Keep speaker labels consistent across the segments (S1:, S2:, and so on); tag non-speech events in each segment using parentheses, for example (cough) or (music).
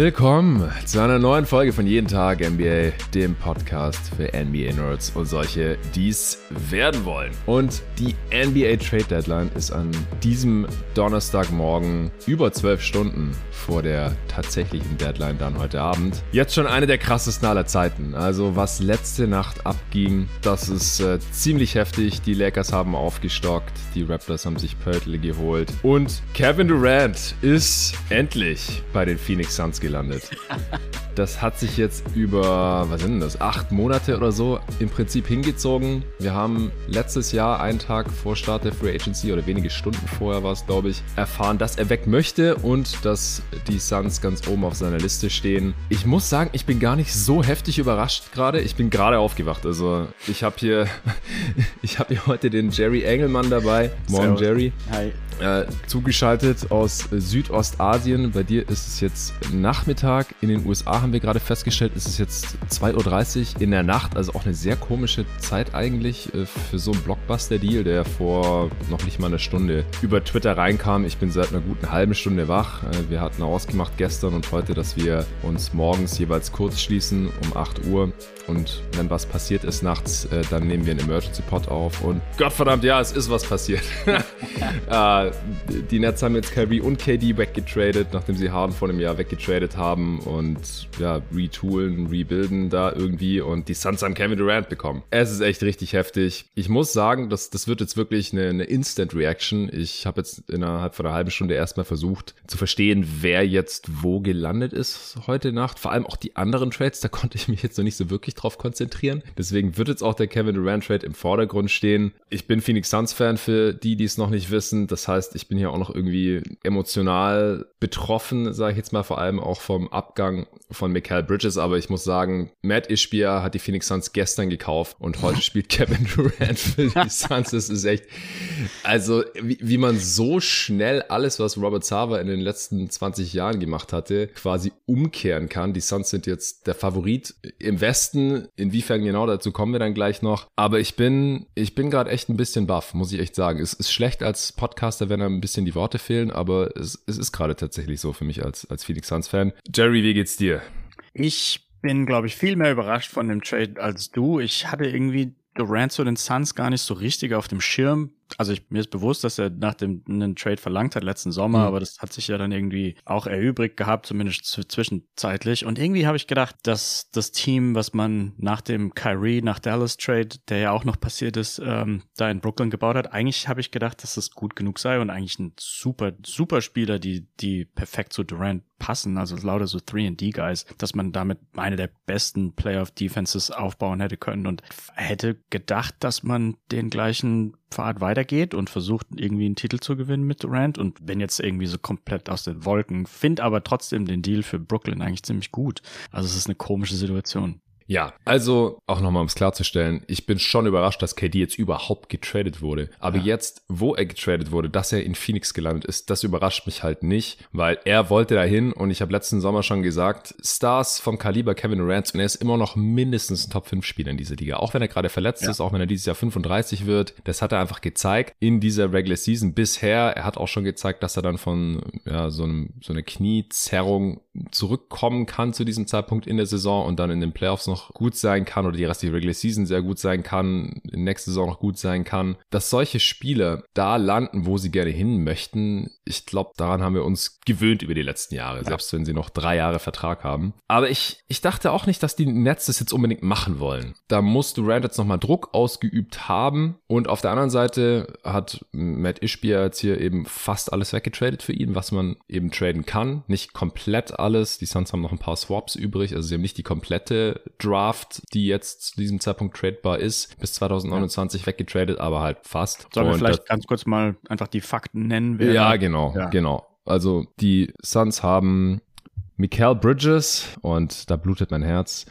S1: Willkommen zu einer neuen Folge von Jeden Tag NBA, dem Podcast für NBA-Nerds und solche, die es werden wollen. Und die NBA Trade Deadline ist an diesem Donnerstagmorgen über zwölf Stunden vor der tatsächlichen Deadline dann heute Abend. Jetzt schon eine der krassesten aller Zeiten. Also was letzte Nacht abging, das ist äh, ziemlich heftig. Die Lakers haben aufgestockt, die Raptors haben sich Pörtle geholt und Kevin Durant ist endlich bei den Phoenix Suns gelandet. Das hat sich jetzt über, was sind das, acht Monate oder so im Prinzip hingezogen. Wir haben letztes Jahr, einen Tag vor Start der Free Agency oder wenige Stunden vorher war es, glaube ich, erfahren, dass er weg möchte und dass die Suns ganz oben auf seiner Liste stehen. Ich muss sagen, ich bin gar nicht so heftig überrascht gerade. Ich bin gerade aufgewacht. Also ich habe hier, (laughs) ich habe hier heute den Jerry Engelmann dabei. Morgen, Jerry.
S2: Hi.
S1: Äh, zugeschaltet aus Südostasien. Bei dir ist es jetzt Nachmittag. In den USA haben wir gerade festgestellt, ist es jetzt 2.30 Uhr in der Nacht. Also auch eine sehr komische Zeit eigentlich äh, für so einen Blockbuster-Deal, der vor noch nicht mal einer Stunde über Twitter reinkam. Ich bin seit einer guten halben Stunde wach. Äh, wir hatten ausgemacht gestern und heute, dass wir uns morgens jeweils kurz schließen um 8 Uhr. Und wenn was passiert ist nachts, äh, dann nehmen wir einen Emergency Pod auf. Und Gottverdammt, ja, es ist was passiert. (laughs) äh, die Nets haben jetzt Kyrie und KD weggetradet, nachdem sie Harden vor einem Jahr weggetradet haben und ja, retoolen, rebuilden da irgendwie und die Suns haben Kevin Durant bekommen. Es ist echt richtig heftig. Ich muss sagen, das, das wird jetzt wirklich eine, eine Instant Reaction. Ich habe jetzt innerhalb von einer halben Stunde erstmal versucht zu verstehen, wer jetzt wo gelandet ist heute Nacht. Vor allem auch die anderen Trades, da konnte ich mich jetzt noch nicht so wirklich drauf konzentrieren. Deswegen wird jetzt auch der Kevin Durant Trade im Vordergrund stehen. Ich bin Phoenix Suns Fan für die, die es noch nicht wissen. Das heißt, ich bin hier auch noch irgendwie emotional betroffen, sage ich jetzt mal, vor allem auch vom Abgang von Michael Bridges. Aber ich muss sagen, Matt Ishbia hat die Phoenix Suns gestern gekauft und heute spielt (laughs) Kevin Durant für die (laughs) Suns. Das ist echt, also wie, wie man so schnell alles, was Robert Sava in den letzten 20 Jahren gemacht hatte, quasi umkehren kann. Die Suns sind jetzt der Favorit im Westen. Inwiefern genau dazu kommen wir dann gleich noch. Aber ich bin, ich bin gerade echt ein bisschen baff, muss ich echt sagen. Es ist schlecht als Podcaster, wenn ein bisschen die Worte fehlen, aber es, es ist gerade tatsächlich so für mich als, als Phoenix Suns-Fan. Jerry, wie geht's dir?
S2: Ich bin, glaube ich, viel mehr überrascht von dem Trade als du. Ich hatte irgendwie Durant zu den Suns gar nicht so richtig auf dem Schirm also ich, mir ist bewusst, dass er nach dem einen Trade verlangt hat letzten Sommer, mhm. aber das hat sich ja dann irgendwie auch erübrigt gehabt, zumindest zwischenzeitlich. Und irgendwie habe ich gedacht, dass das Team, was man nach dem Kyrie nach Dallas Trade, der ja auch noch passiert ist, ähm, da in Brooklyn gebaut hat, eigentlich habe ich gedacht, dass das gut genug sei und eigentlich ein super, super Spieler, die, die perfekt zu Durant passen, also lauter so 3D-Guys, dass man damit eine der besten Playoff-Defenses aufbauen hätte können und hätte gedacht, dass man den gleichen Pfad weitergeht und versucht irgendwie einen Titel zu gewinnen mit Durant und wenn jetzt irgendwie so komplett aus den Wolken, find aber trotzdem den Deal für Brooklyn eigentlich ziemlich gut. Also es ist eine komische Situation.
S1: Ja, also auch nochmal um es klarzustellen, ich bin schon überrascht, dass KD jetzt überhaupt getradet wurde. Aber ja. jetzt, wo er getradet wurde, dass er in Phoenix gelandet ist, das überrascht mich halt nicht, weil er wollte dahin und ich habe letzten Sommer schon gesagt, Stars vom Kaliber Kevin Durant und er ist immer noch mindestens ein Top 5 Spieler in dieser Liga. Auch wenn er gerade verletzt ja. ist, auch wenn er dieses Jahr 35 wird, das hat er einfach gezeigt in dieser Regular Season bisher. Er hat auch schon gezeigt, dass er dann von ja, so, einem, so einer Kniezerrung zurückkommen kann zu diesem Zeitpunkt in der Saison und dann in den Playoffs noch noch gut sein kann oder die restliche Regular Season sehr gut sein kann, nächste Saison noch gut sein kann, dass solche Spieler da landen, wo sie gerne hin möchten. Ich glaube, daran haben wir uns gewöhnt über die letzten Jahre, ja. selbst wenn sie noch drei Jahre Vertrag haben. Aber ich, ich dachte auch nicht, dass die Nets das jetzt unbedingt machen wollen. Da muss Durant jetzt nochmal Druck ausgeübt haben und auf der anderen Seite hat Matt Ishbia jetzt hier eben fast alles weggetradet für ihn, was man eben traden kann. Nicht komplett alles. Die Suns haben noch ein paar Swaps übrig, also sie haben nicht die komplette Draft, die jetzt zu diesem Zeitpunkt tradebar ist, bis 2029 ja. weggetradet, aber halt fast.
S2: Sollen wir vielleicht ganz kurz mal einfach die Fakten nennen?
S1: Wer ja, genau, ja. genau. Also die Suns haben Mikael Bridges und da blutet mein Herz.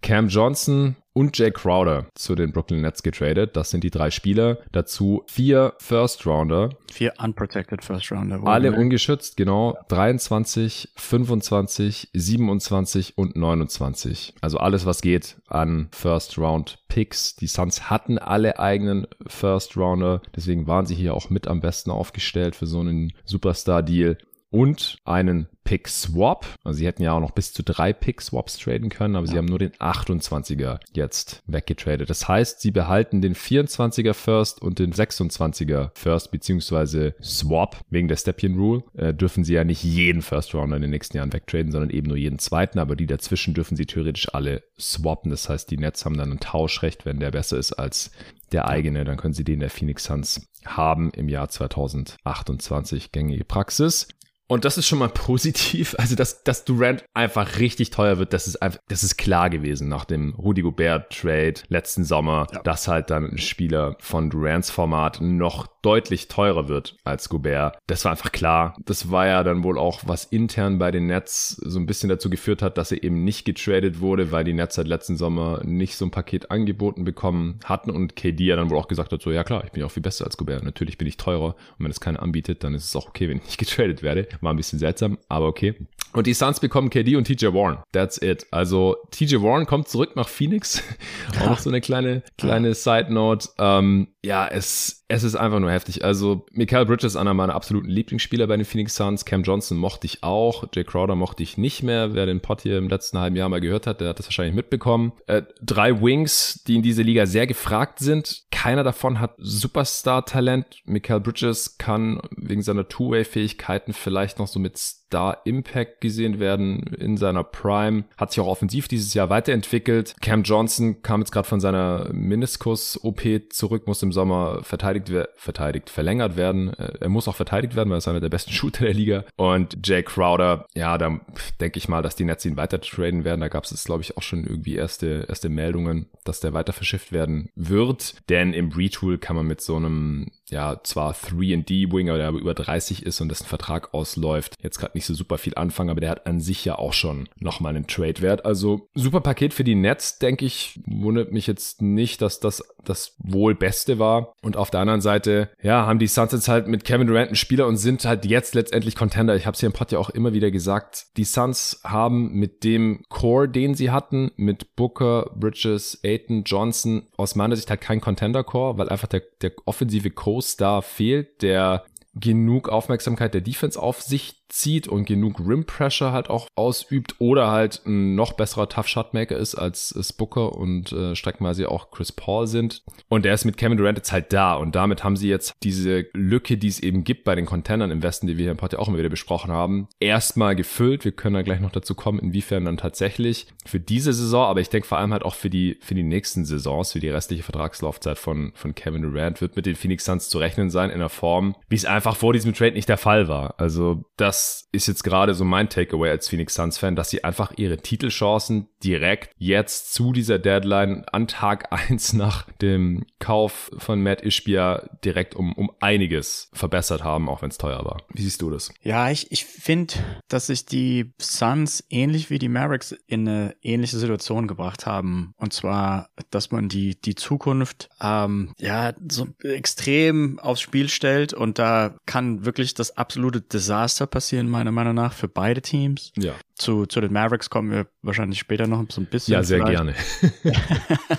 S1: Cam Johnson, und Jay Crowder zu den Brooklyn Nets getradet. Das sind die drei Spieler. Dazu vier First Rounder.
S2: Vier unprotected First Rounder.
S1: Alle ungeschützt, genau. 23, 25, 27 und 29. Also alles, was geht an First Round Picks. Die Suns hatten alle eigenen First Rounder. Deswegen waren sie hier auch mit am besten aufgestellt für so einen Superstar Deal. Und einen Pick Swap. Also sie hätten ja auch noch bis zu drei Pick Swaps traden können, aber ja. sie haben nur den 28er jetzt weggetradet. Das heißt, sie behalten den 24er First und den 26er First beziehungsweise Swap wegen der Stepien Rule. Äh, dürfen sie ja nicht jeden First Rounder in den nächsten Jahren wegtraden, sondern eben nur jeden zweiten, aber die dazwischen dürfen sie theoretisch alle swappen. Das heißt, die Nets haben dann ein Tauschrecht, wenn der besser ist als der eigene, dann können sie den der Phoenix Suns haben im Jahr 2028 gängige Praxis. Und das ist schon mal (laughs) positiv. Also, dass, dass Durant einfach richtig teuer wird, das ist einfach, das ist klar gewesen nach dem Rudy Gobert Trade letzten Sommer, ja. dass halt dann ein Spieler von Durants Format noch deutlich teurer wird als Gobert. Das war einfach klar. Das war ja dann wohl auch, was intern bei den Nets so ein bisschen dazu geführt hat, dass er eben nicht getradet wurde, weil die Nets seit letzten Sommer nicht so ein Paket angeboten bekommen hatten und KD ja dann wohl auch gesagt hat, so ja klar, ich bin ja auch viel besser als Gobert. Natürlich bin ich teurer und wenn es keiner anbietet, dann ist es auch okay, wenn ich nicht (laughs) getradet werde. War ein bisschen seltsam, aber okay. Und die Suns bekommen KD und TJ Warren. That's it. Also TJ Warren kommt zurück nach Phoenix. (laughs) auch noch so eine kleine, kleine Side Note. Ähm, ja, es, es ist einfach nur heftig. Also, Michael Bridges, einer meiner absoluten Lieblingsspieler bei den Phoenix Suns. Cam Johnson mochte ich auch. Jay Crowder mochte ich nicht mehr. Wer den Pod hier im letzten halben Jahr mal gehört hat, der hat das wahrscheinlich mitbekommen. Äh, drei Wings, die in dieser Liga sehr gefragt sind. Keiner davon hat Superstar-Talent. Michael Bridges kann wegen seiner Two-Way-Fähigkeiten vielleicht noch so mit Star-Impact gesehen werden in seiner Prime. Hat sich auch offensiv dieses Jahr weiterentwickelt. Cam Johnson kam jetzt gerade von seiner Meniskus-OP zurück, muss im Sommer verteidigt, verteidigt, verlängert werden. Äh, er muss auch verteidigt werden, weil er ist einer der besten Shooter der Liga. Und Jay Crowder, ja, da denke ich mal, dass die Nets ihn weiter traden werden. Da gab es glaube ich, auch schon irgendwie erste, erste Meldungen, dass der weiter verschifft werden wird. Denn im Retool kann man mit so einem ja zwar 3D-Winger, der aber über 30 ist und dessen Vertrag ausläuft, jetzt gerade nicht so super viel anfangen, aber der hat an sich ja auch schon nochmal einen Trade-Wert. Also super Paket für die Nets, denke ich. Wundert mich jetzt nicht, dass das das wohl Beste war. Und auf der anderen Seite, ja, haben die Suns jetzt halt mit Kevin Durant einen Spieler und sind halt jetzt letztendlich Contender. Ich habe es hier im Pod ja auch immer wieder gesagt. Die Suns haben mit dem Core, den sie hatten, mit Booker, Bridges, Aiton, Johnson, aus meiner Sicht halt kein Contender-Core, weil einfach der, der offensive Co-Star fehlt, der genug Aufmerksamkeit der Defense auf sich zieht und genug Rim Pressure halt auch ausübt oder halt ein noch besserer Tough Shotmaker ist als Booker und äh, streckenweise auch Chris Paul sind. Und der ist mit Kevin Durant jetzt halt da und damit haben sie jetzt diese Lücke, die es eben gibt bei den Contendern im Westen, die wir hier im Pod ja auch immer wieder besprochen haben, erstmal gefüllt. Wir können dann gleich noch dazu kommen, inwiefern dann tatsächlich für diese Saison, aber ich denke vor allem halt auch für die, für die nächsten Saisons, für die restliche Vertragslaufzeit von, von Kevin Durant wird mit den Phoenix Suns zu rechnen sein in einer Form, wie es einfach vor diesem Trade nicht der Fall war. Also das ist jetzt gerade so mein Takeaway als Phoenix Suns Fan, dass sie einfach ihre Titelchancen direkt jetzt zu dieser Deadline an Tag (laughs) eins nach dem Kauf von Matt Ishbia direkt um, um einiges verbessert haben, auch wenn es teuer war. Wie siehst du das?
S2: Ja, ich, ich finde, dass sich die Suns ähnlich wie die Mavericks in eine ähnliche Situation gebracht haben. Und zwar, dass man die, die Zukunft ähm, ja so extrem aufs Spiel stellt und da kann wirklich das absolute Desaster passieren, meiner Meinung nach, für beide Teams.
S1: Ja.
S2: Zu, zu den Mavericks kommen wir wahrscheinlich später noch so ein bisschen.
S1: Ja, sehr vielleicht. gerne. (laughs)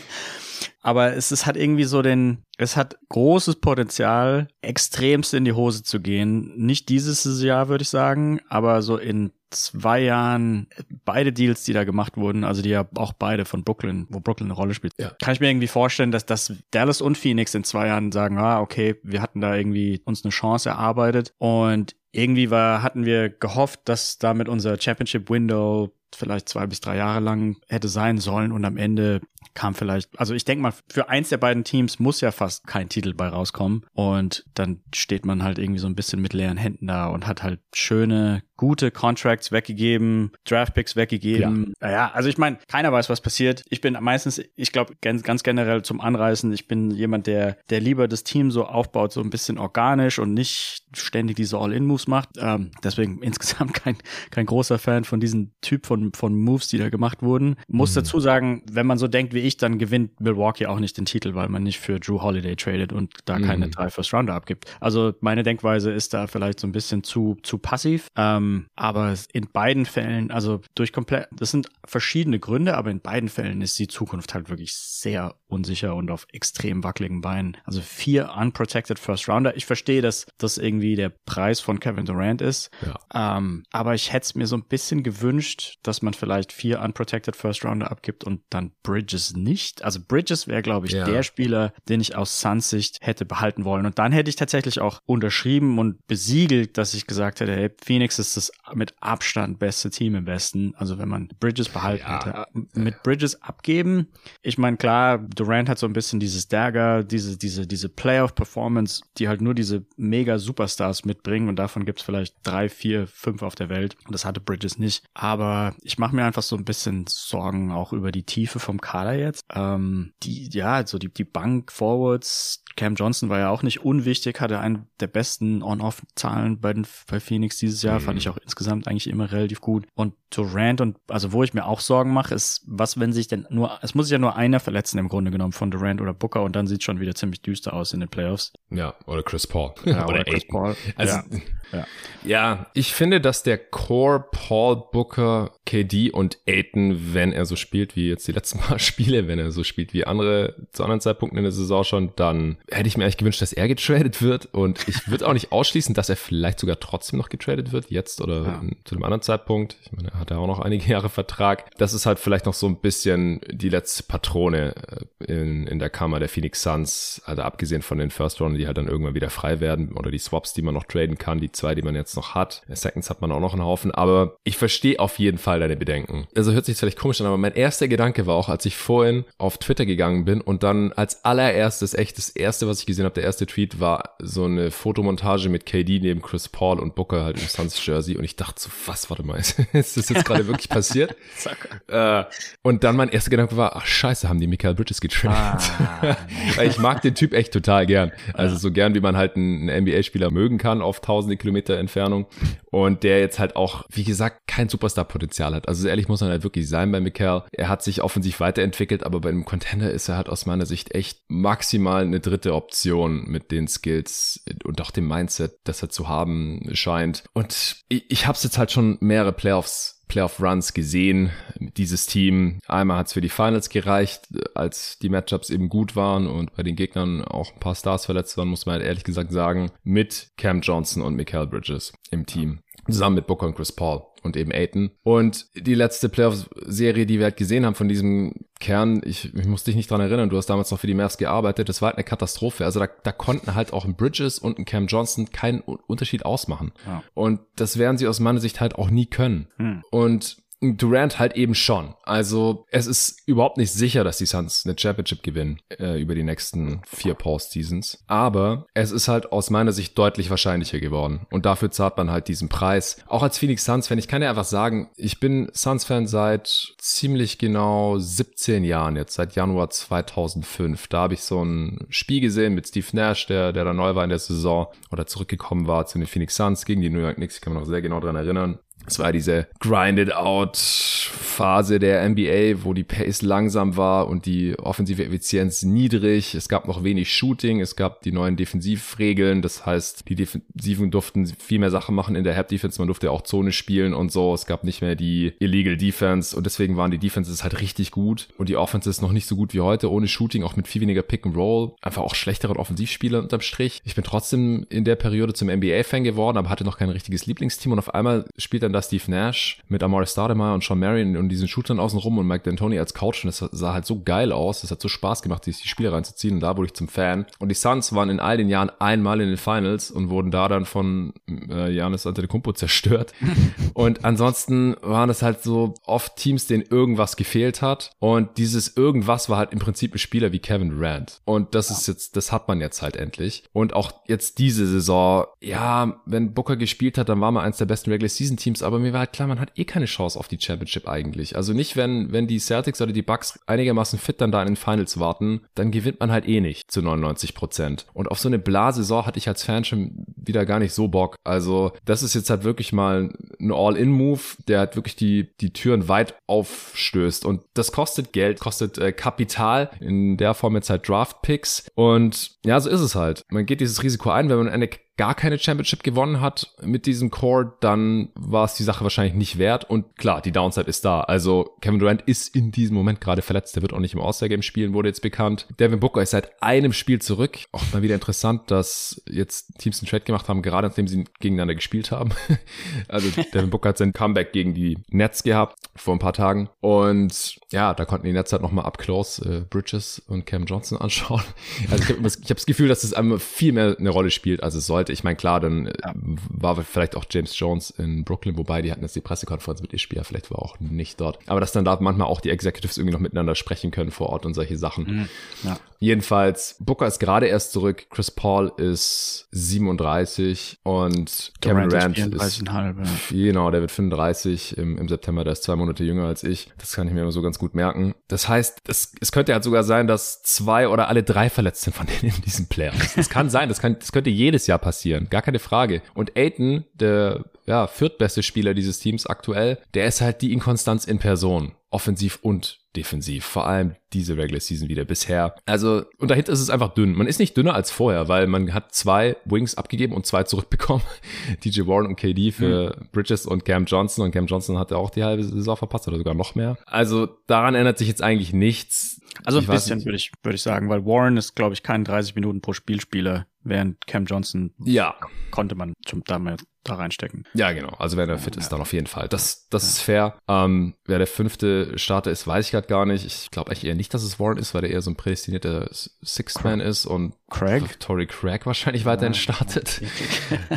S2: Aber es ist, hat irgendwie so den, es hat großes Potenzial, extremst in die Hose zu gehen. Nicht dieses Jahr, würde ich sagen, aber so in zwei Jahren beide Deals, die da gemacht wurden, also die ja auch beide von Brooklyn, wo Brooklyn eine Rolle spielt, ja. kann ich mir irgendwie vorstellen, dass das Dallas und Phoenix in zwei Jahren sagen, ah, okay, wir hatten da irgendwie uns eine Chance erarbeitet und irgendwie war, hatten wir gehofft, dass damit unser Championship Window vielleicht zwei bis drei Jahre lang hätte sein sollen und am Ende kam vielleicht, also ich denke mal, für eins der beiden Teams muss ja fast kein Titel bei rauskommen und dann steht man halt irgendwie so ein bisschen mit leeren Händen da und hat halt schöne, gute Contracts weggegeben, Draftpicks weggegeben. Ja. Naja, also ich meine, keiner weiß, was passiert. Ich bin meistens, ich glaube, ganz, ganz generell zum Anreißen, ich bin jemand, der, der lieber das Team so aufbaut, so ein bisschen organisch und nicht ständig diese All-In-Moves macht. Ähm, deswegen (laughs) insgesamt kein, kein großer Fan von diesem Typ von, von Moves, die da gemacht wurden. Muss mhm. dazu sagen, wenn man so denkt wie ich, dann gewinnt Milwaukee auch nicht den Titel, weil man nicht für Drew Holiday tradet und da mhm. keine drei First Rounder abgibt. Also meine Denkweise ist da vielleicht so ein bisschen zu, zu passiv. Ähm, aber in beiden Fällen, also durch komplett, das sind verschiedene Gründe, aber in beiden Fällen ist die Zukunft halt wirklich sehr unsicher und auf extrem wackeligen Beinen. Also vier unprotected First Rounder. Ich verstehe, dass das irgendwie der Preis von Kevin Durant ist. Ja. Ähm, aber ich hätte es mir so ein bisschen gewünscht, dass man vielleicht vier unprotected First Rounder abgibt und dann Bridges nicht. Also Bridges wäre, glaube ich, ja. der Spieler, den ich aus Suns Sicht hätte behalten wollen. Und dann hätte ich tatsächlich auch unterschrieben und besiegelt, dass ich gesagt hätte, hey, Phoenix ist das mit Abstand beste Team im Westen. Also wenn man Bridges behalten ja. hätte. Mit Bridges abgeben. Ich meine, klar, Durant hat so ein bisschen dieses Dagger, diese, diese, diese Playoff-Performance, die halt nur diese mega Superstars mitbringen und davon gibt's vielleicht drei, vier, fünf auf der Welt. Und das hatte Bridges nicht. Aber ich mache mir einfach so ein bisschen Sorgen auch über die Tiefe vom Kader jetzt. Ähm, die, ja, so die, die Bank Forwards, Cam Johnson war ja auch nicht unwichtig, hatte einen der besten On-Off-Zahlen bei, den, bei Phoenix dieses Jahr, mhm. fand ich auch insgesamt eigentlich immer relativ gut. Und Durant und, also wo ich mir auch Sorgen mache, ist, was, wenn sich denn nur, es muss sich ja nur einer verletzen im Grunde genommen von Durant oder Booker und dann sieht schon wieder ziemlich düster aus in den Playoffs.
S1: Ja, oder Chris Paul.
S2: Ja, oder, (laughs) oder Chris Paul.
S1: Also, ja. (laughs) Ja. ja, ich finde, dass der Core Paul Booker, KD und Aiton, wenn er so spielt wie jetzt die letzten paar (laughs) Spiele, wenn er so spielt wie andere zu anderen Zeitpunkten in der Saison schon, dann hätte ich mir eigentlich gewünscht, dass er getradet wird und ich würde auch nicht ausschließen, dass er vielleicht sogar trotzdem noch getradet wird, jetzt oder ja. zu einem anderen Zeitpunkt. Ich meine, er hat ja auch noch einige Jahre Vertrag. Das ist halt vielleicht noch so ein bisschen die letzte Patrone äh, in, in der Kammer der Phoenix Suns, also abgesehen von den First Round, die halt dann irgendwann wieder frei werden oder die Swaps, die man noch traden kann, die zwei, die man jetzt noch hat. Seconds hat man auch noch einen Haufen, aber ich verstehe auf jeden Fall deine Bedenken. Also hört sich vielleicht komisch an, aber mein erster Gedanke war auch, als ich vorhin auf Twitter gegangen bin und dann als allererstes, echt das erste, was ich gesehen habe, der erste Tweet war so eine Fotomontage mit KD neben Chris Paul und Booker halt im Suns Jersey und ich dachte so, was, warte mal, (laughs) ist das jetzt gerade wirklich passiert? (laughs) äh, und dann mein erster Gedanke war, ach scheiße, haben die Michael Bridges getradet. Ah, (laughs) Weil ich mag den Typ echt total gern. Also so gern, wie man halt einen, einen NBA-Spieler mögen kann auf tausende Kilometer Entfernung und der jetzt halt auch, wie gesagt, kein Superstar-Potenzial hat. Also ehrlich muss man halt wirklich sein bei Michael. Er hat sich offensiv weiterentwickelt, aber bei einem Contender ist er halt aus meiner Sicht echt maximal eine dritte Option mit den Skills und auch dem Mindset, das er zu haben scheint. Und ich, ich habe es jetzt halt schon mehrere Playoffs Playoff-Runs gesehen. Dieses Team, einmal hat es für die Finals gereicht, als die Matchups eben gut waren und bei den Gegnern auch ein paar Stars verletzt waren, muss man halt ehrlich gesagt sagen, mit Cam Johnson und Michael Bridges im Team. Zusammen mit Booker und Chris Paul und eben Aiton. Und die letzte Playoff-Serie, die wir halt gesehen haben von diesem Kern, ich, ich muss dich nicht dran erinnern, du hast damals noch für die Mavs gearbeitet, das war halt eine Katastrophe. Also da, da konnten halt auch ein Bridges und ein Cam Johnson keinen Unterschied ausmachen. Ja. Und das werden sie aus meiner Sicht halt auch nie können. Hm. Und Durant halt eben schon. Also es ist überhaupt nicht sicher, dass die Suns eine Championship gewinnen äh, über die nächsten vier Postseasons. Aber es ist halt aus meiner Sicht deutlich wahrscheinlicher geworden. Und dafür zahlt man halt diesen Preis. Auch als Phoenix Suns-Fan, ich kann ja einfach sagen, ich bin Suns-Fan seit ziemlich genau 17 Jahren jetzt, seit Januar 2005. Da habe ich so ein Spiel gesehen mit Steve Nash, der, der da neu war in der Saison oder zurückgekommen war zu den Phoenix Suns gegen die New York Knicks. Ich kann mich noch sehr genau dran erinnern. Es war diese grinded out Phase der NBA, wo die Pace langsam war und die offensive Effizienz niedrig. Es gab noch wenig Shooting, es gab die neuen Defensivregeln, das heißt, die Defensiven durften viel mehr Sachen machen in der Help Defense, man durfte auch Zone spielen und so. Es gab nicht mehr die Illegal Defense und deswegen waren die Defenses halt richtig gut und die Offenses noch nicht so gut wie heute, ohne Shooting, auch mit viel weniger Pick and Roll, einfach auch schlechtere Offensivspieler unterm Strich. Ich bin trotzdem in der Periode zum NBA-Fan geworden, aber hatte noch kein richtiges Lieblingsteam und auf einmal spielt dann da Steve Nash mit Amore Stoudemire und Sean Marion und diesen Shootern außenrum und Mike D'Antoni als Couch und das sah halt so geil aus. Das hat so Spaß gemacht, sich die Spiele reinzuziehen und da wurde ich zum Fan. Und die Suns waren in all den Jahren einmal in den Finals und wurden da dann von äh, Janis Antetokounmpo zerstört. (laughs) und ansonsten waren es halt so oft Teams, denen irgendwas gefehlt hat und dieses irgendwas war halt im Prinzip ein Spieler wie Kevin Durant. Und das ist jetzt, das hat man jetzt halt endlich. Und auch jetzt diese Saison, ja, wenn Booker gespielt hat, dann war man eins der besten Regular Season Teams, aber mir war halt klar, man hat eh keine Chance auf die Championship eigentlich. Also nicht, wenn, wenn die Celtics oder die Bucks einigermaßen fit dann da in den Finals warten, dann gewinnt man halt eh nicht zu 99 Prozent. Und auf so eine Blasaison hatte ich als Fan schon wieder gar nicht so Bock. Also das ist jetzt halt wirklich mal ein All-In-Move, der halt wirklich die, die Türen weit aufstößt. Und das kostet Geld, kostet äh, Kapital, in der Form jetzt halt Draft-Picks. Und ja, so ist es halt. Man geht dieses Risiko ein, wenn man eine gar keine Championship gewonnen hat mit diesem Core, dann war es die Sache wahrscheinlich nicht wert. Und klar, die Downside ist da. Also Kevin Durant ist in diesem Moment gerade verletzt. Der wird auch nicht im All-Star-Game spielen, wurde jetzt bekannt. Devin Booker ist seit einem Spiel zurück. Auch mal wieder interessant, dass jetzt Teams einen Trade gemacht haben, gerade nachdem sie gegeneinander gespielt haben. (laughs) also Devin Booker hat sein Comeback gegen die Nets gehabt vor ein paar Tagen. Und ja, da konnten die Nets halt nochmal up close äh, Bridges und Cam Johnson (laughs) anschauen. Also ich habe hab das Gefühl, dass es einmal viel mehr eine Rolle spielt, als es sollte. Ich meine, klar, dann äh, ja. war vielleicht auch James Jones in Brooklyn, wobei die hatten jetzt die Pressekonferenz mit ihr Spieler, vielleicht war auch nicht dort. Aber dass dann da manchmal auch die Executives irgendwie noch miteinander sprechen können vor Ort und solche Sachen. Mhm. Ja. Jedenfalls, Booker ist gerade erst zurück, Chris Paul ist 37 und Kevin Durant ist, ist ja. genau, der wird 35 im, im September, der ist zwei Monate jünger als ich. Das kann ich mir immer so ganz gut merken. Das heißt, es, es könnte halt sogar sein, dass zwei oder alle drei verletzt sind von denen in diesen Playoffs. Das kann sein, das, kann, das könnte jedes Jahr passieren, gar keine Frage. Und Aiton, der ja, viertbeste Spieler dieses Teams aktuell, der ist halt die Inkonstanz in Person offensiv und defensiv. Vor allem diese Regular Season wieder bisher. Also, und dahinter ist es einfach dünn. Man ist nicht dünner als vorher, weil man hat zwei Wings abgegeben und zwei zurückbekommen. (laughs) DJ Warren und KD für mhm. Bridges und Cam Johnson. Und Cam Johnson hatte auch die halbe Saison verpasst oder sogar noch mehr. Also, daran ändert sich jetzt eigentlich nichts.
S2: Also ein ich bisschen würde ich, würde ich sagen, weil Warren ist, glaube ich, kein 30 Minuten pro Spielspieler, während Cam Johnson
S1: ja.
S2: konnte man zum damals da reinstecken.
S1: Ja, genau. Also wenn er fit ist, dann auf jeden Fall. Das, das ja. ist fair. Ähm, wer der fünfte Starter ist, weiß ich gerade gar nicht. Ich glaube eigentlich eher nicht, dass es Warren ist, weil er eher so ein prädestinierter Sixth Man ist und
S2: Craig?
S1: Tory Craig wahrscheinlich weiterhin startet. (laughs) (laughs) äh,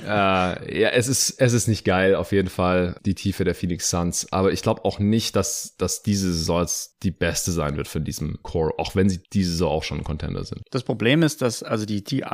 S1: ja, es ist, es ist nicht geil, auf jeden Fall, die Tiefe der Phoenix Suns. Aber ich glaube auch nicht, dass, dass diese Saison die beste sein wird für diesem Core, auch wenn sie diese Saison auch schon ein Contender sind.
S2: Das Problem ist, dass also die, die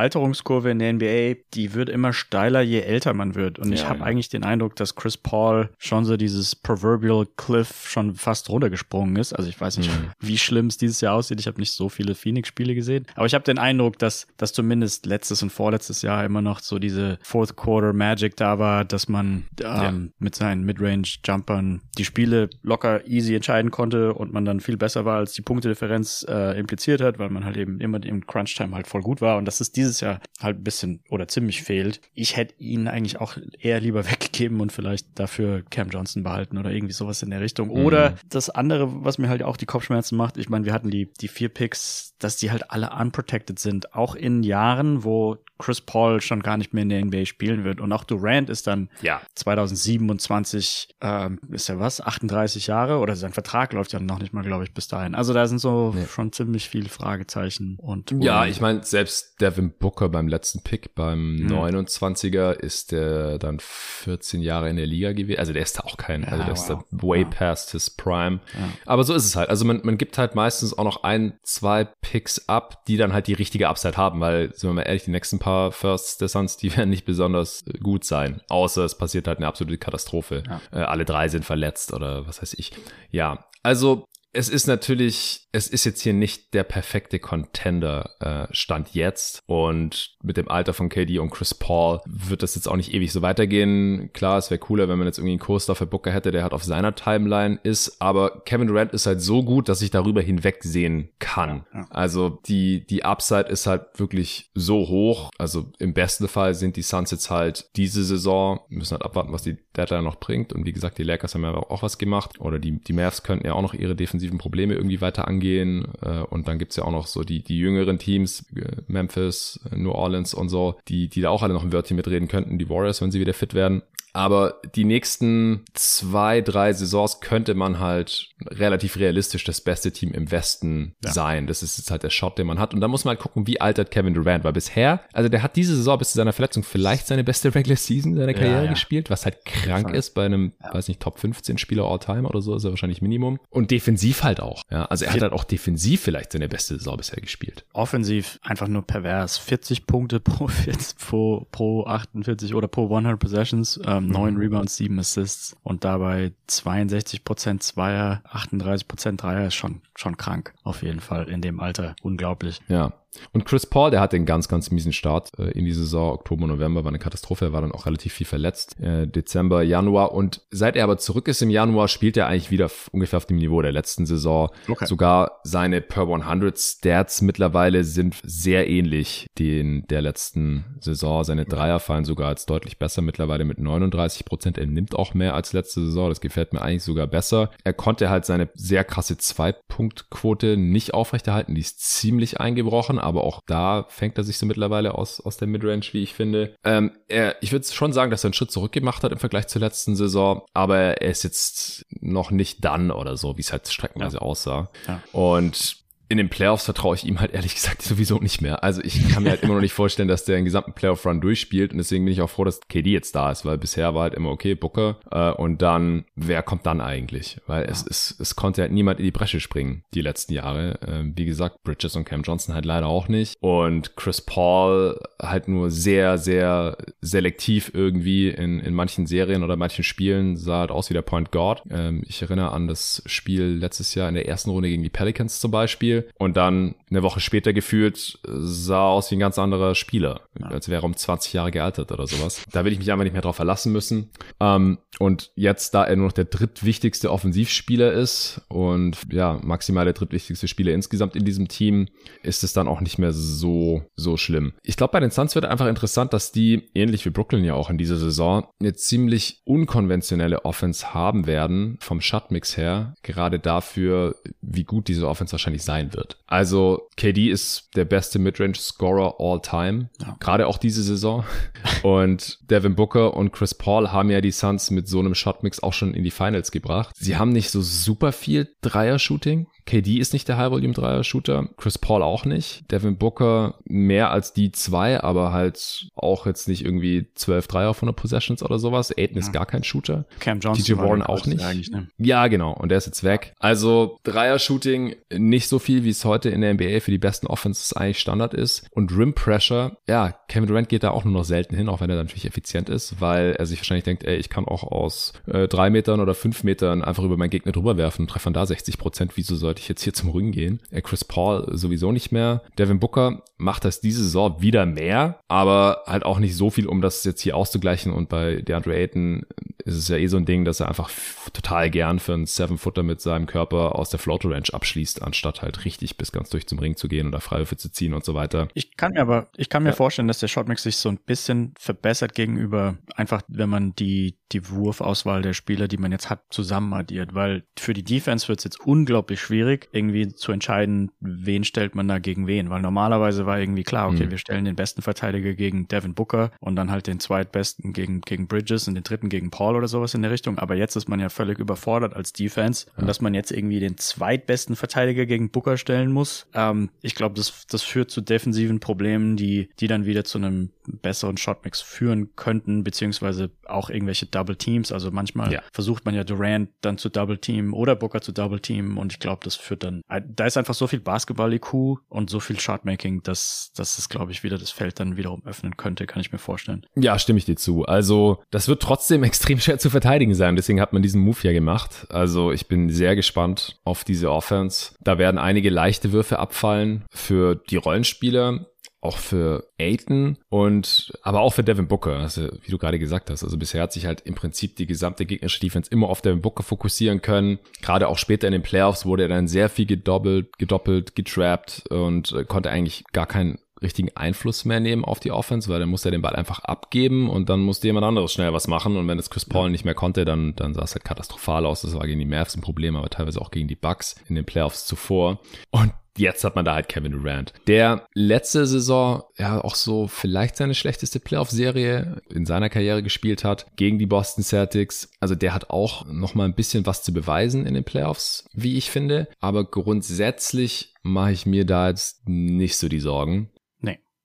S2: Alterungskurve in der NBA, die wird immer steiler, je älter man wird. Und ja, ich habe ja. eigentlich den Eindruck, dass Chris Paul schon so dieses Proverbial Cliff schon fast runtergesprungen ist. Also ich weiß nicht, mhm. wie schlimm es dieses Jahr aussieht. Ich habe nicht so viele Phoenix-Spiele gesehen. Aber ich habe den Eindruck, dass dass zumindest letztes und vorletztes Jahr immer noch so diese Fourth Quarter Magic da war, dass man ähm, ja. mit seinen Midrange Jumpern die Spiele locker easy entscheiden konnte und man dann viel besser war, als die Punktedifferenz äh, impliziert hat, weil man halt eben immer im Crunch Time halt voll gut war und dass es dieses Jahr halt ein bisschen oder ziemlich fehlt. Ich hätte ihn eigentlich auch eher lieber (laughs) weggegeben und vielleicht dafür Cam Johnson behalten oder irgendwie sowas in der Richtung. Mhm. Oder das andere, was mir halt auch die Kopfschmerzen macht, ich meine, wir hatten die, die vier Picks, dass die halt alle unprotected sind, auch in Jahren, wo Chris Paul schon gar nicht mehr in der NBA spielen wird. Und auch Durant ist dann
S1: ja.
S2: 2027, ähm, ist er was, 38 Jahre oder sein Vertrag läuft ja noch nicht mal, glaube ich, bis dahin. Also da sind so nee. schon ziemlich viele Fragezeichen. Und
S1: ja, ich meine, selbst Devin Booker beim letzten Pick, beim mhm. 29er, ist der dann 14 Jahre in der Liga gewesen. Also der ist da auch kein, also der wow. ist da way ja. past his prime. Ja. Aber so ist es halt. Also man, man gibt halt meistens auch noch ein, zwei Picks ab, die dann halt die richtige Upside haben, weil, sind wir mal ehrlich, die nächsten paar paar Firsts der Suns, die (laughs) werden nicht besonders gut sein. Außer es passiert halt eine absolute Katastrophe. Ja. Äh, alle drei sind verletzt oder was weiß ich. Ja, also es ist natürlich, es ist jetzt hier nicht der perfekte Contender äh, Stand jetzt und mit dem Alter von KD und Chris Paul wird das jetzt auch nicht ewig so weitergehen. Klar, es wäre cooler, wenn man jetzt irgendwie einen Co-Star für Booker hätte, der halt auf seiner Timeline ist, aber Kevin Durant ist halt so gut, dass ich darüber hinwegsehen kann. Also die die Upside ist halt wirklich so hoch. Also im besten Fall sind die Suns jetzt halt diese Saison müssen halt abwarten, was die Deadline noch bringt und wie gesagt, die Lakers haben ja auch was gemacht oder die die Mavs könnten ja auch noch ihre Defensive defensiven Probleme irgendwie weiter angehen. Äh, und dann gibt's ja auch noch so die, die jüngeren Teams, äh, Memphis, New Orleans und so, die, die da auch alle noch ein Wörtchen mitreden könnten, die Warriors, wenn sie wieder fit werden. Aber die nächsten zwei, drei Saisons könnte man halt relativ realistisch das beste Team im Westen ja. sein. Das ist jetzt halt der Shot, den man hat. Und da muss man halt gucken, wie altert Kevin Durant. Weil bisher, also der hat diese Saison bis zu seiner Verletzung vielleicht seine beste Regular Season seiner Karriere ja, ja. gespielt, was halt krank Voll. ist bei einem, weiß nicht, Top 15 Spieler All-Time oder so, ist er wahrscheinlich Minimum. Und defensiv halt auch. Ja, also er hat halt auch defensiv vielleicht seine beste Saison bisher gespielt.
S2: Offensiv einfach nur pervers. 40 Punkte pro, (laughs) 40, pro, pro 48 oder pro 100 Possessions. Ähm, ähm, 9 Rebounds, 7 Assists und dabei 62% Zweier, 38% Dreier ist schon, schon krank. Auf jeden Fall in dem Alter. Unglaublich.
S1: Ja. Und Chris Paul, der hatte einen ganz, ganz miesen Start äh, in die Saison. Oktober, November war eine Katastrophe. Er war dann auch relativ viel verletzt. Äh, Dezember, Januar. Und seit er aber zurück ist im Januar, spielt er eigentlich wieder ungefähr auf dem Niveau der letzten Saison. Okay. Sogar seine per 100 Stats mittlerweile sind sehr ähnlich den der letzten Saison. Seine Dreier fallen sogar als deutlich besser mittlerweile mit 39 Prozent. Er nimmt auch mehr als letzte Saison. Das gefällt mir eigentlich sogar besser. Er konnte halt seine sehr krasse Zwei-Punkt-Quote nicht aufrechterhalten. Die ist ziemlich eingebrochen, aber auch da fängt er sich so mittlerweile aus, aus der Midrange, wie ich finde. Ähm, er, ich würde schon sagen, dass er einen Schritt zurück gemacht hat im Vergleich zur letzten Saison, aber er ist jetzt noch nicht dann oder so, wie es halt streckenweise ja. aussah. Ja. Und in den Playoffs vertraue ich ihm halt ehrlich gesagt (laughs) sowieso nicht mehr. Also ich kann mir halt immer noch nicht vorstellen, dass der einen gesamten Playoff-Run durchspielt und deswegen bin ich auch froh, dass KD jetzt da ist, weil bisher war halt immer okay, Booker äh, und dann, wer kommt dann eigentlich? Weil es, es, es konnte halt niemand in die Bresche springen die letzten Jahre. Äh, wie gesagt, Bridges und Cam Johnson halt leider auch nicht und Chris Paul halt nur sehr, sehr selektiv irgendwie in, in manchen Serien oder manchen Spielen sah halt aus wie der Point Guard. Ähm, ich erinnere an das Spiel letztes Jahr in der ersten Runde gegen die Pelicans zum Beispiel und dann eine Woche später gefühlt sah aus wie ein ganz anderer Spieler, ja. als wäre er um 20 Jahre gealtert oder sowas. Da will ich mich einfach nicht mehr drauf verlassen müssen. Ähm, und jetzt, da er nur noch der drittwichtigste Offensivspieler ist und ja, maximal der drittwichtigste Spieler insgesamt in diesem Team, ist es dann auch nicht mehr so, so schlimm. Ich glaube, bei den Suns wird einfach interessant, dass die, ähnlich wie Brooklyn ja auch in dieser Saison, eine ziemlich unkonventionelle Offense haben werden, vom Shotmix her, gerade dafür, wie gut diese Offense wahrscheinlich sein wird. Also KD ist der beste Midrange-Scorer all time, ja. gerade auch diese Saison. (laughs) Und Devin Booker und Chris Paul haben ja die Suns mit so einem Shotmix auch schon in die Finals gebracht. Sie haben nicht so super viel Dreier-Shooting, KD ist nicht der High-Volume-Dreier-Shooter, Chris Paul auch nicht. Devin Booker mehr als die zwei, aber halt auch jetzt nicht irgendwie 12 Dreier von der Possessions oder sowas. Aiden ja. ist gar kein Shooter.
S2: Cam Johnson.
S1: DJ Warren auch nicht. Ne? Ja, genau. Und der ist jetzt weg. Also Dreier-Shooting nicht so viel, wie es heute in der NBA für die besten Offenses eigentlich Standard ist. Und Rim Pressure, ja, Kevin Durant geht da auch nur noch selten hin, auch wenn er natürlich effizient ist, weil er sich wahrscheinlich denkt, ey, ich kann auch aus äh, drei Metern oder fünf Metern einfach über meinen Gegner drüber werfen und treffe da 60 Prozent. Wieso soll sollte ich jetzt hier zum Rücken gehen. Äh, Chris Paul sowieso nicht mehr. Devin Booker macht das diese Saison wieder mehr, aber halt auch nicht so viel, um das jetzt hier auszugleichen. Und bei DeAndre Ayton ist es ja eh so ein Ding, dass er einfach total gern für einen Seven-Footer mit seinem Körper aus der Floater Range abschließt, anstatt halt richtig bis ganz durch zum Ring zu gehen oder Freiwürfe zu ziehen und so weiter.
S2: Ich kann mir aber, ich kann mir ja. vorstellen, dass der Shotmix sich so ein bisschen verbessert gegenüber einfach, wenn man die, die Wurfauswahl der Spieler, die man jetzt hat, zusammen addiert, weil für die Defense wird es jetzt unglaublich schwierig, irgendwie zu entscheiden, wen stellt man da gegen wen, weil normalerweise war irgendwie klar, okay, mhm. wir stellen den besten Verteidiger gegen Devin Booker und dann halt den zweitbesten gegen, gegen Bridges und den dritten gegen Paul oder sowas in der Richtung, aber jetzt ist man ja völlig überfordert als Defense ja. und dass man jetzt irgendwie den zweitbesten Verteidiger gegen Booker stellen muss, ähm, ich glaube, das, das führt zu defensiven Problemen, die, die dann wieder zu einem besseren Shotmix führen könnten, beziehungsweise auch irgendwelche Double Teams. Also manchmal ja. versucht man ja Durant dann zu Double Team oder Booker zu Double Team und ich glaube, das führt dann, äh, da ist einfach so viel Basketball-IQ und so viel Shotmaking, dass, dass es, glaube ich, wieder das Feld dann wiederum öffnen könnte, kann ich mir vorstellen.
S1: Ja, stimme ich dir zu. Also, das wird trotzdem (laughs) extrem schwer zu verteidigen sein. Deswegen hat man diesen Move ja gemacht. Also, ich bin sehr gespannt auf diese Offense. Da werden einige leichte Würfe abfallen für die Rollenspieler auch für Aiton und aber auch für Devin Booker, also wie du gerade gesagt hast. Also bisher hat sich halt im Prinzip die gesamte gegnerische Defense immer auf Devin Booker fokussieren können. Gerade auch später in den Playoffs wurde er dann sehr viel gedoppelt, gedoppelt, getrappt und äh, konnte eigentlich gar keinen richtigen Einfluss mehr nehmen auf die Offense, weil dann musste er den Ball einfach abgeben und dann musste jemand anderes schnell was machen und wenn es Chris Paul nicht mehr konnte, dann, dann sah es halt katastrophal aus. Das war gegen die Mavs ein Problem, aber teilweise auch gegen die Bucks in den Playoffs zuvor. Und Jetzt hat man da halt Kevin Durant, der letzte Saison ja auch so vielleicht seine schlechteste Playoff-Serie in seiner Karriere gespielt hat gegen die Boston Celtics. Also der hat auch noch mal ein bisschen was zu beweisen in den Playoffs, wie ich finde. Aber grundsätzlich mache ich mir da jetzt nicht so die Sorgen.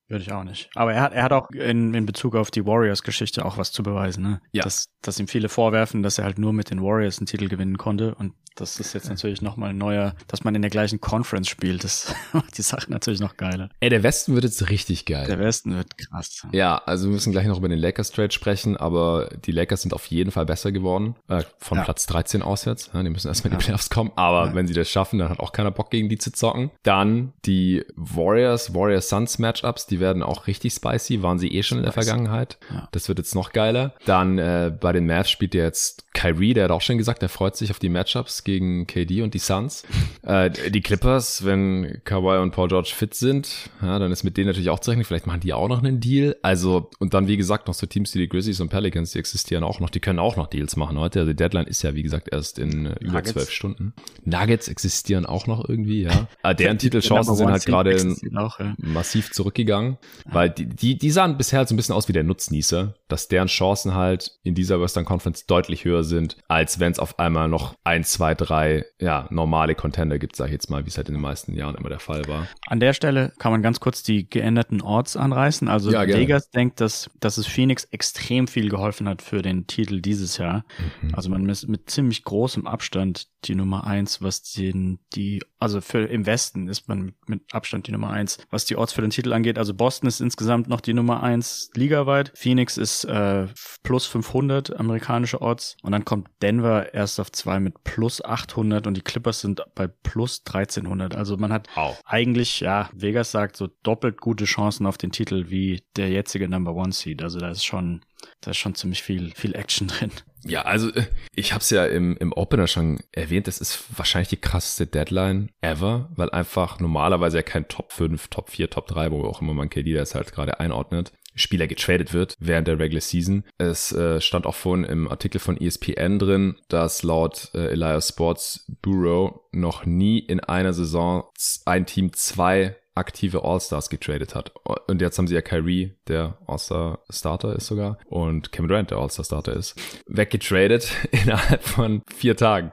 S2: Würde ich auch nicht. Aber er hat, er hat auch in, in Bezug auf die Warriors-Geschichte auch was zu beweisen, ne?
S1: Ja.
S2: Dass, dass ihm viele vorwerfen, dass er halt nur mit den Warriors einen Titel gewinnen konnte. Und das ist jetzt natürlich nochmal ein neuer, dass man in der gleichen Conference spielt. Das (laughs) macht die Sache natürlich noch geiler.
S1: Ey, der Westen wird jetzt richtig geil.
S2: Der Westen wird krass.
S1: Ja, also wir müssen gleich noch über den Lakers Trade sprechen, aber die Lakers sind auf jeden Fall besser geworden. Äh, von ja. Platz 13 aus jetzt. Ja, die müssen erstmal in die Playoffs kommen. Aber ja. wenn sie das schaffen, dann hat auch keiner Bock gegen die zu zocken. Dann die Warriors, Warriors Suns Matchups, die werden auch richtig spicy. Waren sie eh schon in der Vergangenheit. Das wird jetzt noch geiler. Dann äh, bei den Mavs spielt jetzt Kyrie, der hat auch schon gesagt, der freut sich auf die Matchups gegen KD und die Suns. (laughs) Äh, die Clippers, wenn Kawhi und Paul George fit sind, ja, dann ist mit denen natürlich auch zu rechnen. Vielleicht machen die auch noch einen Deal. Also, und dann, wie gesagt, noch so Teams wie die Grizzlies und Pelicans, die existieren auch noch, die können auch noch Deals machen heute. Also die Deadline ist ja, wie gesagt, erst in äh, über zwölf Stunden. Nuggets existieren auch noch irgendwie, ja. Aber (laughs) deren Titelchancen sind halt gerade ja. massiv zurückgegangen, weil die, die, die sahen bisher halt so ein bisschen aus wie der Nutznießer, dass deren Chancen halt in dieser Western Conference deutlich höher sind, als wenn es auf einmal noch ein, zwei, drei, ja, normale Contender gibt, sag ich jetzt mal, wie es halt in den meisten Jahren immer der Fall war.
S2: An der Stelle kann man ganz kurz die geänderten Orts anreißen. Also ja, Vegas denkt, dass, dass es Phoenix extrem viel geholfen hat für den Titel dieses Jahr. Mhm. Also man ist mit ziemlich großem Abstand die Nummer eins, was den, die, also für im Westen ist man mit Abstand die Nummer eins, was die Orts für den Titel angeht. Also Boston ist insgesamt noch die Nummer eins ligaweit. Phoenix ist äh, plus 500 amerikanische Orts und dann kommt Denver erst auf zwei mit plus 800 und die Clippers sind bei plus 1300. Also man hat wow. eigentlich, ja, Vegas sagt so doppelt gute Chancen auf den Titel wie der jetzige Number One Seed. Also da ist schon, da ist schon ziemlich viel, viel Action (laughs) drin.
S1: Ja, also äh, ich habe es ja im, im Opener schon erwähnt, das ist wahrscheinlich die krasseste Deadline ever, weil einfach normalerweise ja kein Top 5, Top 4, Top 3, wo auch immer man KD das halt gerade einordnet, Spieler getradet wird während der Regular Season. Es äh, stand auch vorhin im Artikel von ESPN drin, dass laut äh, Elias Sports Bureau noch nie in einer Saison ein Team zwei aktive All-Stars getradet hat. Und jetzt haben sie ja Kyrie, der All-Star-Starter ist sogar, und Kevin Durant, der All-Star-Starter ist, weggetradet (laughs) innerhalb von vier Tagen.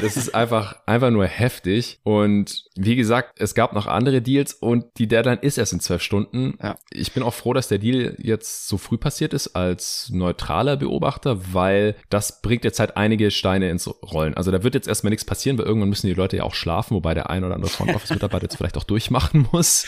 S1: Das ist einfach, einfach nur heftig. Und wie gesagt, es gab noch andere Deals und die Deadline ist erst in zwölf Stunden. Ja. Ich bin auch froh, dass der Deal jetzt so früh passiert ist als neutraler Beobachter, weil das bringt jetzt halt einige Steine ins Rollen. Also da wird jetzt erstmal nichts passieren, weil irgendwann müssen die Leute ja auch schlafen, wobei der ein oder andere Front Office Mitarbeiter jetzt vielleicht auch durchmachen machen muss.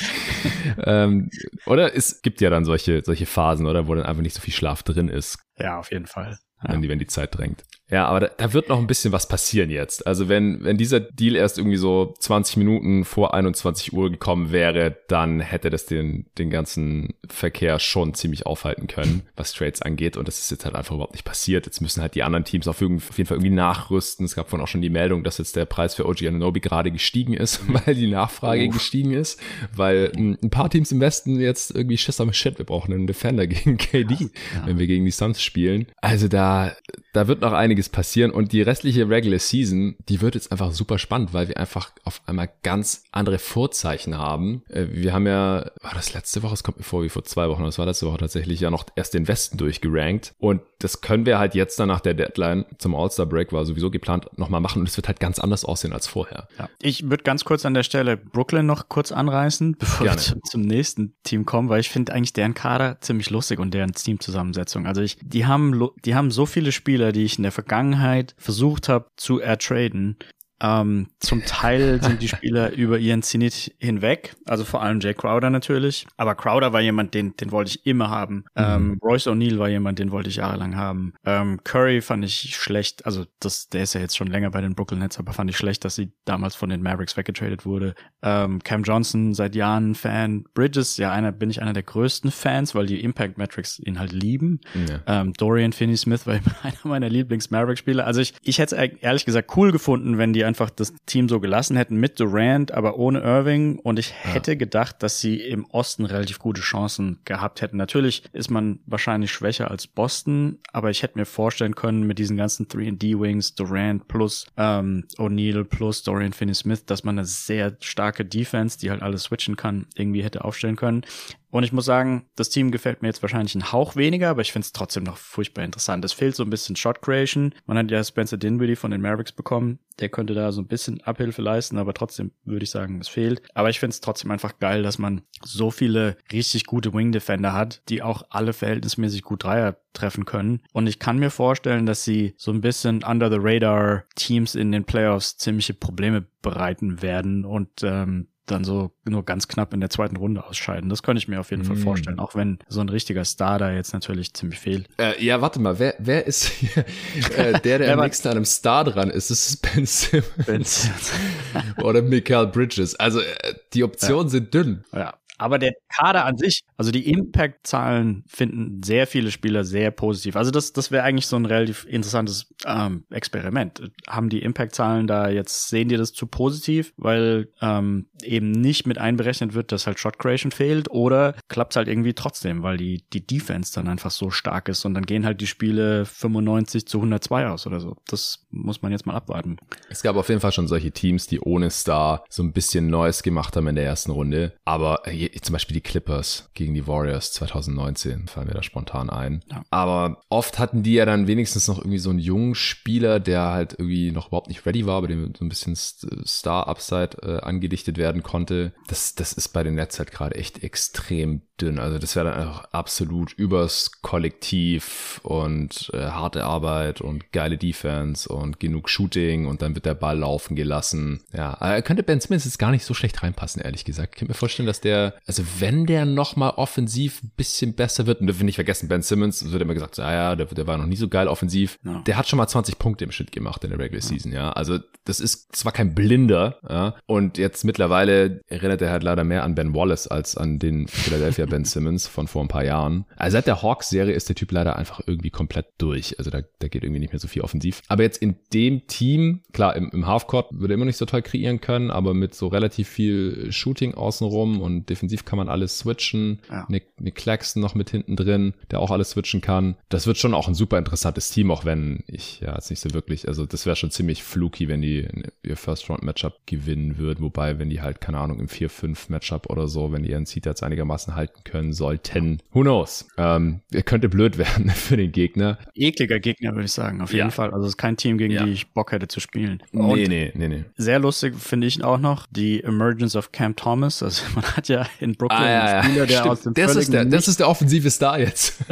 S1: ähm, oder es gibt ja dann solche, solche Phasen, oder wo dann einfach nicht so viel Schlaf drin ist.
S2: Ja, auf jeden Fall.
S1: Ja. Wenn, die, wenn die Zeit drängt. Ja, aber da, da, wird noch ein bisschen was passieren jetzt. Also wenn, wenn dieser Deal erst irgendwie so 20 Minuten vor 21 Uhr gekommen wäre, dann hätte das den, den ganzen Verkehr schon ziemlich aufhalten können, was Trades angeht. Und das ist jetzt halt einfach überhaupt nicht passiert. Jetzt müssen halt die anderen Teams auf, auf jeden Fall irgendwie nachrüsten. Es gab vorhin auch schon die Meldung, dass jetzt der Preis für OG Ananobi gerade gestiegen ist, (laughs) weil die Nachfrage oh. gestiegen ist. Weil ein paar Teams im Westen jetzt irgendwie Schiss am Shit, wir brauchen einen Defender gegen KD, ja. wenn wir gegen die Suns spielen. Also da, da wird noch einiges einiges passieren und die restliche Regular Season, die wird jetzt einfach super spannend, weil wir einfach auf einmal ganz andere Vorzeichen haben. Äh, wir haben ja, war das letzte Woche, es kommt mir vor wie vor zwei Wochen, das war letzte Woche tatsächlich ja noch erst den Westen durchgerankt und das können wir halt jetzt dann nach der Deadline zum All-Star Break war sowieso geplant nochmal machen und es wird halt ganz anders aussehen als vorher.
S2: Ja. Ich würde ganz kurz an der Stelle Brooklyn noch kurz anreißen, (laughs) bevor Gerne. wir zum, zum nächsten Team kommen, weil ich finde eigentlich deren Kader ziemlich lustig und deren Teamzusammensetzung. Also ich, die haben, die haben so viele Spieler, die ich in der Vergangenheit versucht habe zu ertraden, ähm, zum Teil (laughs) sind die Spieler über ihren Zenit hinweg, also vor allem Jay Crowder natürlich. Aber Crowder war jemand, den, den wollte ich immer haben. Mhm. Ähm, Royce O'Neill war jemand, den wollte ich jahrelang haben. Ähm, Curry fand ich schlecht, also das, der ist ja jetzt schon länger bei den Brooklyn Nets, aber fand ich schlecht, dass sie damals von den Mavericks weggetradet wurde. Ähm, Cam Johnson seit Jahren Fan. Bridges, ja, einer bin ich einer der größten Fans, weil die Impact Metrics ihn halt lieben. Ja. Ähm, Dorian Finney-Smith war (laughs) einer meiner Lieblings-Maverick-Spieler. Also ich, ich hätte es ehrlich gesagt cool gefunden, wenn die einfach das Team so gelassen hätten mit Durant, aber ohne Irving. Und ich hätte ja. gedacht, dass sie im Osten relativ gute Chancen gehabt hätten. Natürlich ist man wahrscheinlich schwächer als Boston, aber ich hätte mir vorstellen können, mit diesen ganzen 3D-Wings, Durant plus ähm, O'Neal plus Dorian Finney-Smith, dass man eine sehr starke Defense, die halt alles switchen kann, irgendwie hätte aufstellen können. Und ich muss sagen, das Team gefällt mir jetzt wahrscheinlich einen Hauch weniger, aber ich finde es trotzdem noch furchtbar interessant. Es fehlt so ein bisschen Shot Creation. Man hat ja Spencer Dinwiddie von den Mavericks bekommen. Der könnte da so ein bisschen Abhilfe leisten, aber trotzdem würde ich sagen, es fehlt. Aber ich finde es trotzdem einfach geil, dass man so viele richtig gute Wing Defender hat, die auch alle verhältnismäßig gut Dreier treffen können. Und ich kann mir vorstellen, dass sie so ein bisschen under the radar Teams in den Playoffs ziemliche Probleme bereiten werden und ähm, dann so nur ganz knapp in der zweiten Runde ausscheiden. Das könnte ich mir auf jeden mm. Fall vorstellen, auch wenn so ein richtiger Star da jetzt natürlich ziemlich fehlt.
S1: Äh, ja, warte mal, wer, wer ist hier, (laughs) äh, der, der am nächsten an einem Star dran ist? Ist es Ben Simmons? Ben Simmons. (laughs) Oder Michael Bridges? Also äh, die Optionen ja. sind dünn.
S2: Ja, aber der Kader an sich, also die Impact-Zahlen finden sehr viele Spieler sehr positiv. Also das, das wäre eigentlich so ein relativ interessantes ähm, Experiment. Haben die Impact-Zahlen da jetzt, sehen die das zu positiv, weil ähm, eben nicht mit einberechnet wird, dass halt Shot Creation fehlt oder klappt es halt irgendwie trotzdem, weil die, die Defense dann einfach so stark ist und dann gehen halt die Spiele 95 zu 102 aus oder so. Das muss man jetzt mal abwarten.
S1: Es gab auf jeden Fall schon solche Teams, die ohne Star so ein bisschen Neues gemacht haben in der ersten Runde, aber zum Beispiel die Clippers gegen die Warriors 2019, fallen mir da spontan ein. Ja. Aber oft hatten die ja dann wenigstens noch irgendwie so einen jungen Spieler, der halt irgendwie noch überhaupt nicht ready war, aber dem so ein bisschen Star-Upside äh, angedichtet werden konnte. Das, das ist bei den Nets halt gerade echt extrem dünn. Also das wäre dann auch absolut übers Kollektiv und äh, harte Arbeit und geile Defense und genug Shooting und dann wird der Ball laufen gelassen. Ja, äh, könnte Ben Simmons jetzt gar nicht so schlecht reinpassen, ehrlich gesagt. Ich kann mir vorstellen, dass der, also wenn der nochmal offensiv ein bisschen besser wird, und dürfen wir nicht vergessen, Ben Simmons, wird immer gesagt, ah ja, der, der war noch nie so geil offensiv. Ja. Der hat schon mal 20 Punkte im Schnitt gemacht in der Regular ja. Season, ja. Also das ist zwar kein Blinder, ja, und jetzt mittlerweile erinnert er halt leider mehr an Ben Wallace als an den Philadelphia Ben Simmons von vor ein paar Jahren. Also seit der Hawks-Serie ist der Typ leider einfach irgendwie komplett durch. Also da, da geht irgendwie nicht mehr so viel offensiv. Aber jetzt in dem Team, klar, im, im Halfcourt würde er immer nicht so toll kreieren können, aber mit so relativ viel Shooting außenrum und defensiv kann man alles switchen. Ja. Nick, Nick Claxton noch mit hinten drin, der auch alles switchen kann. Das wird schon auch ein super interessantes Team, auch wenn ich ja jetzt nicht so wirklich, also das wäre schon ziemlich fluky, wenn die ihr First-Round-Matchup gewinnen würden. Wobei, wenn die halt, keine Ahnung, im 4-5-Matchup oder so, wenn die ihren Seed jetzt einigermaßen halten können sollten. Who knows? Ähm, könnte blöd (laughs) werden für den Gegner.
S2: Ekliger Gegner, würde ich sagen, auf jeden ja. Fall. Also es ist kein Team, gegen ja. die ich Bock hätte zu spielen.
S1: Und nee, nee, nee, nee.
S2: Sehr lustig finde ich auch noch die Emergence of Cam Thomas. Also (laughs) man hat ja in Brooklyn ah, ja, einen Spieler, der Stimmt. aus dem
S1: das ist der, Das ist der offensive Star jetzt. (laughs)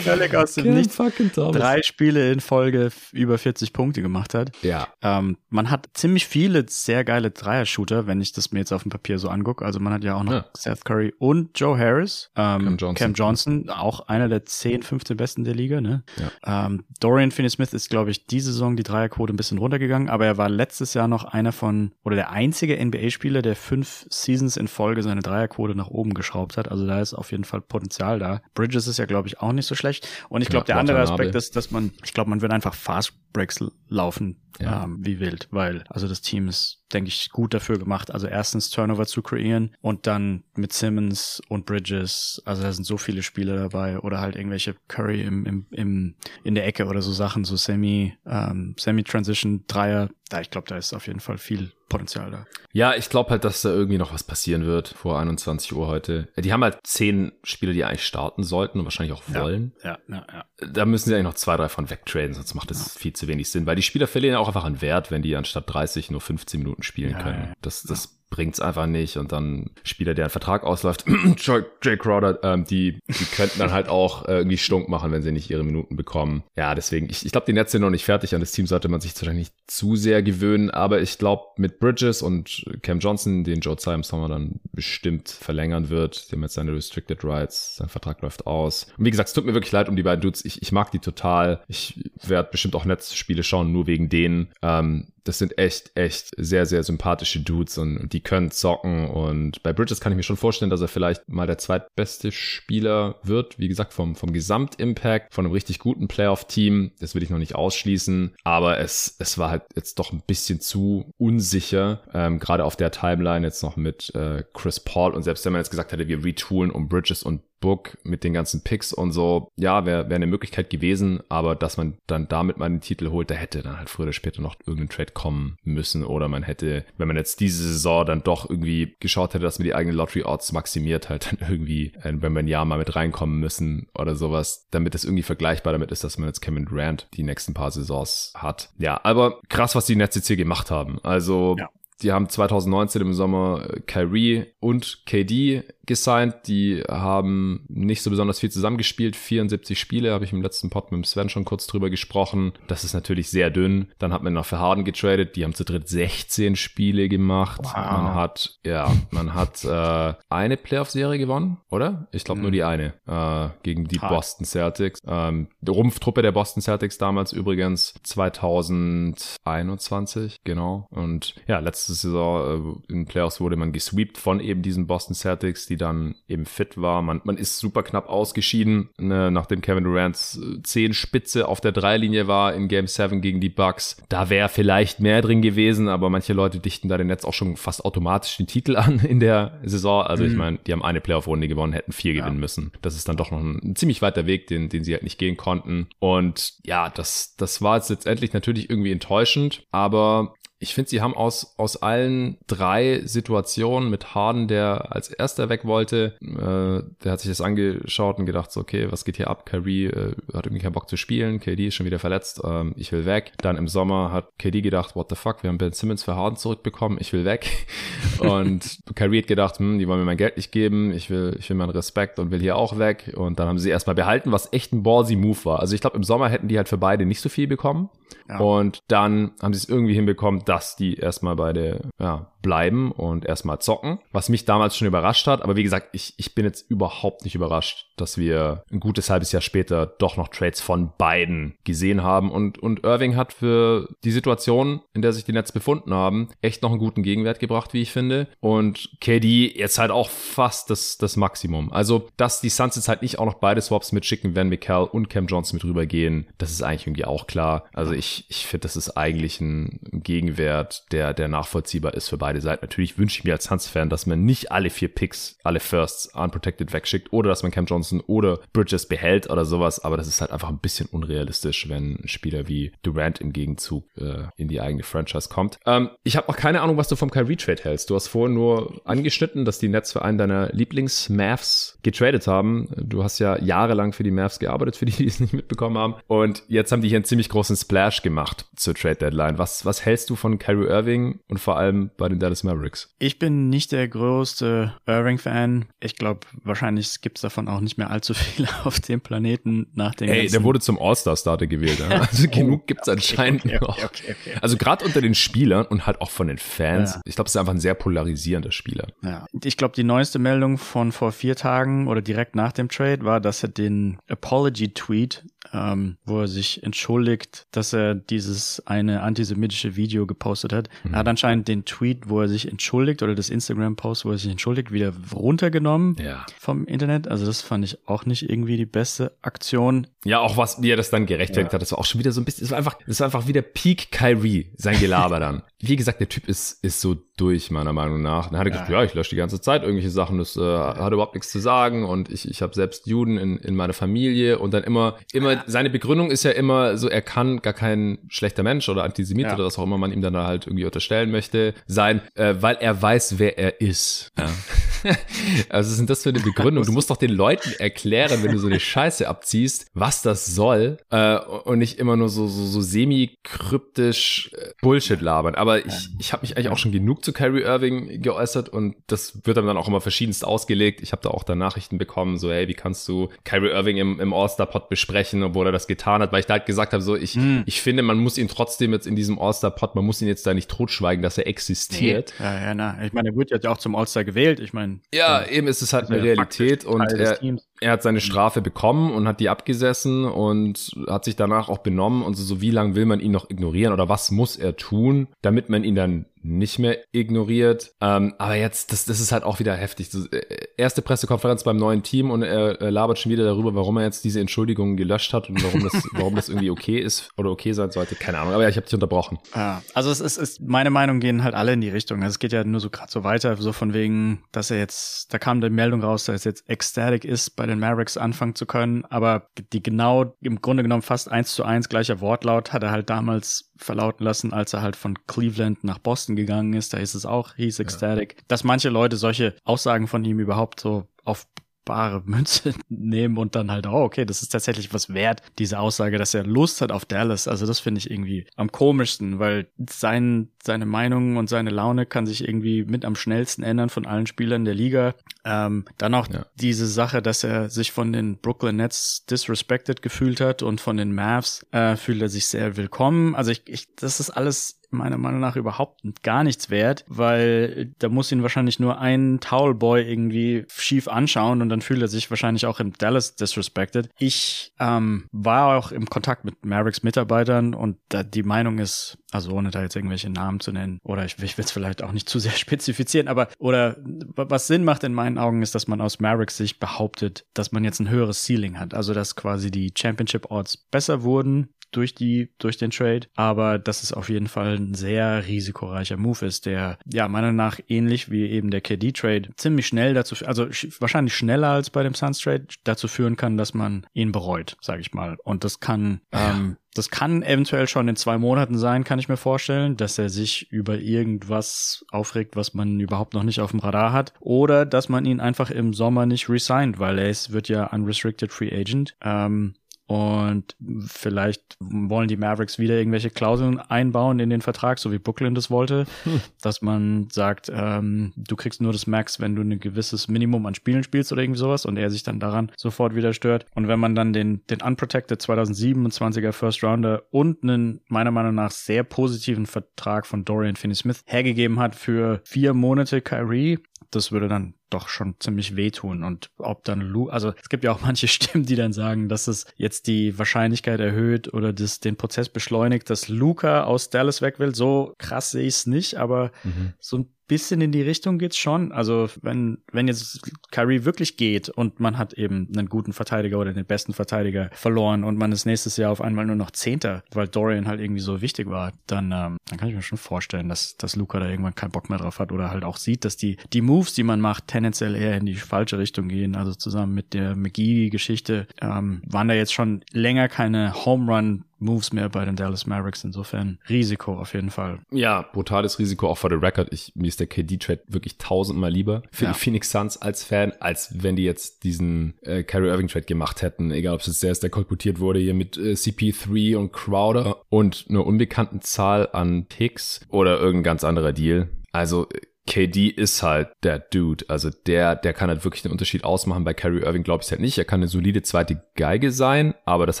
S2: völlig aus dem Nichts. Drei Spiele in Folge über 40 Punkte gemacht hat.
S1: Ja.
S2: Ähm, man hat ziemlich viele sehr geile Dreier-Shooter, wenn ich das mir jetzt auf dem Papier so angucke. Also man hat ja auch noch Seth Curry und Joe Harris. Ähm, Cam, Johnson. Cam Johnson, auch einer der 10, 15 besten der Liga. Ne? Ja. Ähm, Dorian Finney-Smith ist, glaube ich, diese Saison die Dreierquote ein bisschen runtergegangen, aber er war letztes Jahr noch einer von, oder der einzige NBA-Spieler, der fünf Seasons in Folge seine Dreierquote nach oben geschraubt hat. Also da ist auf jeden Fall Potenzial da. Bridges ist ja, glaube ich, auch nicht so schlecht. Und ich glaube, ja, der andere Aspekt ist, dass man, ich glaube, man wird einfach Fast Breaks laufen ja. ähm, wie wild, weil also das Team ist, denke ich, gut dafür gemacht. Also erstens Turnover zu kreieren und dann mit Simmons und Bridges, also da sind so viele Spieler dabei oder halt irgendwelche Curry im, im, im in der Ecke oder so Sachen, so Semi, ähm, Semi-Transition Dreier. Da ich glaube, da ist auf jeden Fall viel Potenzial da.
S1: Ja, ich glaube halt, dass da irgendwie noch was passieren wird vor 21 Uhr heute. Die haben halt zehn Spieler, die eigentlich starten sollten und wahrscheinlich auch wollen.
S2: Ja, ja, ja.
S1: ja. Da müssen sie eigentlich noch zwei, drei von wegtraden, sonst macht das ja. viel zu wenig Sinn, weil die Spieler verlieren auch einfach an Wert, wenn die anstatt 30 nur 15 Minuten spielen können. Das, das bringt's einfach nicht und dann Spieler, der ein Vertrag ausläuft, (clears throat) Jay Crowder, ähm, die, die könnten dann halt auch äh, irgendwie stunk machen, wenn sie nicht ihre Minuten bekommen. Ja, deswegen, ich, ich glaube, die Netze sind noch nicht fertig. An das Team sollte man sich wahrscheinlich nicht zu sehr gewöhnen, aber ich glaube, mit Bridges und Cam Johnson, den Joe Tsai im Sommer dann bestimmt verlängern wird, dem jetzt seine Restricted Rights, sein Vertrag läuft aus. Und wie gesagt, es tut mir wirklich leid um die beiden Dudes. Ich, ich mag die total. Ich werde bestimmt auch Netzspiele schauen, nur wegen denen. Ähm, das sind echt, echt sehr, sehr sympathische Dudes und die können zocken. Und bei Bridges kann ich mir schon vorstellen, dass er vielleicht mal der zweitbeste Spieler wird. Wie gesagt, vom, vom Gesamtimpact, von einem richtig guten Playoff-Team. Das will ich noch nicht ausschließen. Aber es, es war halt jetzt doch ein bisschen zu unsicher. Ähm, Gerade auf der Timeline jetzt noch mit äh, Chris Paul. Und selbst wenn man jetzt gesagt hätte, wir retoolen um Bridges und Book mit den ganzen Picks und so, ja, wäre wär eine Möglichkeit gewesen, aber dass man dann damit mal den Titel holt, da hätte dann halt früher oder später noch irgendein Trade kommen müssen oder man hätte, wenn man jetzt diese Saison dann doch irgendwie geschaut hätte, dass man die eigenen Lottery Odds maximiert, halt dann irgendwie, äh, wenn man Jahr mal mit reinkommen müssen oder sowas, damit es irgendwie vergleichbar damit ist, dass man jetzt Kevin Durant die nächsten paar Saisons hat. Ja, aber krass, was die Nets jetzt hier gemacht haben. Also ja. Die haben 2019 im Sommer Kyrie und KD gesigned. Die haben nicht so besonders viel zusammengespielt. 74 Spiele, habe ich im letzten Pod mit Sven schon kurz drüber gesprochen. Das ist natürlich sehr dünn. Dann hat man noch für Harden getradet. Die haben zu dritt 16 Spiele gemacht. Wow. Man hat, ja, man hat äh, eine Playoff-Serie gewonnen, oder? Ich glaube mhm. nur die eine äh, gegen die Hard. Boston Celtics. Ähm, die Rumpftruppe der Boston Celtics damals übrigens 2021, genau. Und ja, letzte Saison äh, in Playoffs wurde man gesweept von eben diesen Boston Celtics, die dann eben fit war. Man, man ist super knapp ausgeschieden, ne, nachdem Kevin Durant's äh, zehn Spitze auf der Dreilinie war in Game 7 gegen die Bucks. Da wäre vielleicht mehr drin gewesen, aber manche Leute dichten da den Netz auch schon fast automatisch den Titel (laughs) an in der Saison. Also mhm. ich meine, die haben eine Playoff-Runde gewonnen, hätten vier ja. gewinnen müssen. Das ist dann doch noch ein, ein, ziemlich weiter Weg, den, den sie halt nicht gehen konnten. Und ja, das, das war jetzt letztendlich natürlich irgendwie enttäuschend, aber ich finde, sie haben aus, aus allen drei Situationen mit Harden, der als erster weg wollte, äh, der hat sich das angeschaut und gedacht, so, okay, was geht hier ab? Kyrie äh, hat irgendwie keinen Bock zu spielen, KD ist schon wieder verletzt, ähm, ich will weg. Dann im Sommer hat KD gedacht, what the fuck, wir haben Ben Simmons für Harden zurückbekommen, ich will weg. (laughs) und Kyrie hat gedacht, hm, die wollen mir mein Geld nicht geben, ich will, ich will meinen Respekt und will hier auch weg. Und dann haben sie erstmal behalten, was echt ein ballsy Move war. Also ich glaube, im Sommer hätten die halt für beide nicht so viel bekommen. Ja. Und dann haben sie es irgendwie hinbekommen, dass die erstmal beide ja, bleiben und erstmal zocken, was mich damals schon überrascht hat. Aber wie gesagt, ich, ich bin jetzt überhaupt nicht überrascht, dass wir ein gutes halbes Jahr später doch noch Trades von beiden gesehen haben. Und, und Irving hat für die Situation, in der sich die Nets befunden haben, echt noch einen guten Gegenwert gebracht, wie ich finde. Und KD jetzt halt auch fast das, das Maximum. Also, dass die Suns jetzt halt nicht auch noch beide Swaps mitschicken, wenn McCall und Cam Johnson mit rübergehen, das ist eigentlich irgendwie auch klar. Also ich, ich finde, das ist eigentlich ein Gegenwert, der, der nachvollziehbar ist für beide Seiten. Natürlich wünsche ich mir als Suns-Fan, dass man nicht alle vier Picks, alle Firsts unprotected wegschickt oder dass man Cam Johnson oder Bridges behält oder sowas, aber das ist halt einfach ein bisschen unrealistisch, wenn ein Spieler wie Durant im Gegenzug äh, in die eigene Franchise kommt. Ähm, ich habe noch keine Ahnung, was du vom Kyrie-Trade hältst. Du hast vorhin nur angeschnitten, dass die Nets für einen deiner Lieblings-Mavs getradet haben. Du hast ja jahrelang für die Mavs gearbeitet, für die, die es nicht mitbekommen haben. Und jetzt haben die hier einen ziemlich großen Splash gemacht zur Trade-Deadline. Was, was hältst du von Kyrie Irving und vor allem bei den Dallas Mavericks.
S2: Ich bin nicht der größte Irving-Fan. Ich glaube, wahrscheinlich gibt es davon auch nicht mehr allzu viele (laughs) auf dem Planeten nach dem.
S1: Hey, der wurde zum All-Star-Starter gewählt. Ja? (laughs) Also oh, genug gibt es okay, anscheinend okay, okay, okay, Also gerade unter den Spielern und halt auch von den Fans. Ja. Ich glaube, es ist einfach ein sehr polarisierender Spieler.
S2: Ja. Ich glaube, die neueste Meldung von vor vier Tagen oder direkt nach dem Trade war, dass er den Apology-Tweet, ähm, wo er sich entschuldigt, dass er dieses eine antisemitische Video gepostet hat. Mhm. Er hat anscheinend den Tweet, wo er sich entschuldigt oder das Instagram-Post, wo er sich entschuldigt, wieder runtergenommen ja. vom Internet. Also das fand ich auch nicht irgendwie die beste Aktion.
S1: Ja, auch was, wie er das dann gerechtfertigt ja. hat, das war auch schon wieder so ein bisschen, es war einfach, es war einfach wieder Peak Kyrie, sein Gelaber (laughs) dann. Wie gesagt, der Typ ist, ist so durch, meiner Meinung nach. Dann hat er ja. gesagt, ja, ich lösche die ganze Zeit irgendwelche Sachen, das äh, hat überhaupt nichts zu sagen und ich, ich habe selbst Juden in, in meiner Familie und dann immer, immer, seine Begründung ist ja immer so, er kann gar kein schlechter Mensch oder Antisemit ja. oder was auch immer man ihm dann halt irgendwie unterstellen möchte, sein, äh, weil er weiß, wer er ist. Ja. (laughs) (laughs) also was sind das für eine Begründung? Du musst doch den Leuten erklären, wenn du so eine Scheiße abziehst, was das soll äh, und nicht immer nur so, so, so semi-kryptisch äh, Bullshit labern. Aber ich, ich habe mich eigentlich auch schon genug zu Kyrie Irving geäußert und das wird dann auch immer verschiedenst ausgelegt. Ich habe da auch da Nachrichten bekommen, so hey, wie kannst du Kyrie Irving im, im All-Star-Pod besprechen, obwohl er das getan hat, weil ich da halt gesagt habe, so ich, hm. ich finde, man muss ihn trotzdem jetzt in diesem All-Star-Pod, man muss ihn jetzt da nicht totschweigen, dass er existiert.
S2: Nee. Ja, ja, na. Ich meine, er wird ja auch zum All-Star gewählt. Ich meine.
S1: Ja, eben ist es halt eine Realität und er, er hat seine Strafe bekommen und hat die abgesessen und hat sich danach auch benommen und so, so wie lange will man ihn noch ignorieren oder was muss er tun, damit man ihn dann nicht mehr ignoriert. Ähm, aber jetzt, das, das ist halt auch wieder heftig. So, äh, erste Pressekonferenz beim neuen Team und er, er labert schon wieder darüber, warum er jetzt diese Entschuldigungen gelöscht hat und warum das, (laughs) warum das irgendwie okay ist oder okay sein sollte. Keine Ahnung, aber ja, ich habe dich unterbrochen.
S2: Ja, also es ist, ist, meine Meinung gehen halt alle in die Richtung. Also es geht ja nur so gerade so weiter, so von wegen, dass er jetzt, da kam die Meldung raus, dass er jetzt ecstatic ist bei den Mavericks anfangen zu können, aber die genau im Grunde genommen fast eins zu eins gleicher Wortlaut hat er halt damals verlauten lassen, als er halt von Cleveland nach Boston gegangen ist. Da ist es auch, he's ecstatic. Ja. Dass manche Leute solche Aussagen von ihm überhaupt so auf bare (laughs) Münze nehmen und dann halt, oh, okay, das ist tatsächlich was wert, diese Aussage, dass er Lust hat auf Dallas. Also das finde ich irgendwie am komischsten, weil sein, seine Meinung und seine Laune kann sich irgendwie mit am schnellsten ändern von allen Spielern der Liga. Ähm, dann auch ja. diese Sache, dass er sich von den Brooklyn Nets disrespected gefühlt hat und von den Mavs äh, fühlt er sich sehr willkommen. Also ich, ich das ist alles meiner Meinung nach überhaupt gar nichts wert, weil da muss ihn wahrscheinlich nur ein Towelboy irgendwie schief anschauen und dann fühlt er sich wahrscheinlich auch in Dallas disrespected. Ich ähm, war auch im Kontakt mit Mavericks Mitarbeitern und da die Meinung ist, also ohne da jetzt irgendwelche Namen zu nennen, oder ich, ich will es vielleicht auch nicht zu sehr (laughs) spezifizieren, aber oder was Sinn macht in meinen Augen ist, dass man aus Mavericks sich behauptet, dass man jetzt ein höheres Ceiling hat, also dass quasi die Championship Odds besser wurden durch die, durch den Trade, aber dass es auf jeden Fall ein sehr risikoreicher Move ist, der ja meiner nach ähnlich wie eben der KD-Trade ziemlich schnell dazu, also wahrscheinlich schneller als bei dem Suns-Trade dazu führen kann, dass man ihn bereut, sage ich mal. Und das kann ähm, das kann eventuell schon in zwei Monaten sein, kann ich mir vorstellen, dass er sich über irgendwas aufregt, was man überhaupt noch nicht auf dem Radar hat. Oder dass man ihn einfach im Sommer nicht resigned, weil er ist, wird ja unrestricted free agent. Ähm, und vielleicht wollen die Mavericks wieder irgendwelche Klauseln einbauen in den Vertrag, so wie Brooklyn das wollte, hm. (laughs) dass man sagt, ähm, du kriegst nur das Max, wenn du ein gewisses Minimum an Spielen spielst oder irgendwie sowas und er sich dann daran sofort wieder stört. Und wenn man dann den, den Unprotected 2027er First Rounder und einen meiner Meinung nach sehr positiven Vertrag von Dorian Finney-Smith hergegeben hat für vier Monate Kyrie, das würde dann doch schon ziemlich wehtun. Und ob dann Lu, also es gibt ja auch (laughs) manche Stimmen, die dann sagen, dass es jetzt die Wahrscheinlichkeit erhöht oder das, den Prozess beschleunigt, dass Luca aus Dallas weg will. So krass sehe ich es nicht, aber mhm. so ein bisschen in die Richtung geht's schon. Also wenn, wenn jetzt Kyrie wirklich geht und man hat eben einen guten Verteidiger oder den besten Verteidiger verloren und man ist nächstes Jahr auf einmal nur noch Zehnter, weil Dorian halt irgendwie so wichtig war, dann, ähm, dann kann ich mir schon vorstellen, dass, dass Luca da irgendwann keinen Bock mehr drauf hat oder halt auch sieht, dass die, die Moves, die man macht, tendenziell eher in die falsche Richtung gehen. Also zusammen mit der McGee-Geschichte ähm, waren da jetzt schon länger keine Home Run Moves mehr bei den Dallas Mavericks. Insofern Risiko auf jeden Fall.
S1: Ja, brutales Risiko auch vor the Record. Ich, mir ist der KD-Trade wirklich tausendmal lieber für ja. die Phoenix Suns als Fan, als wenn die jetzt diesen äh, Kyrie Irving Trade gemacht hätten. Egal, ob es jetzt der ist, der kolportiert wurde hier mit äh, CP3 und Crowder und einer unbekannten Zahl an Picks oder irgendein ganz anderer Deal. Also KD ist halt der Dude. Also der, der kann halt wirklich den Unterschied ausmachen. Bei Kyrie Irving glaube ich halt nicht. Er kann eine solide zweite Geige sein, aber das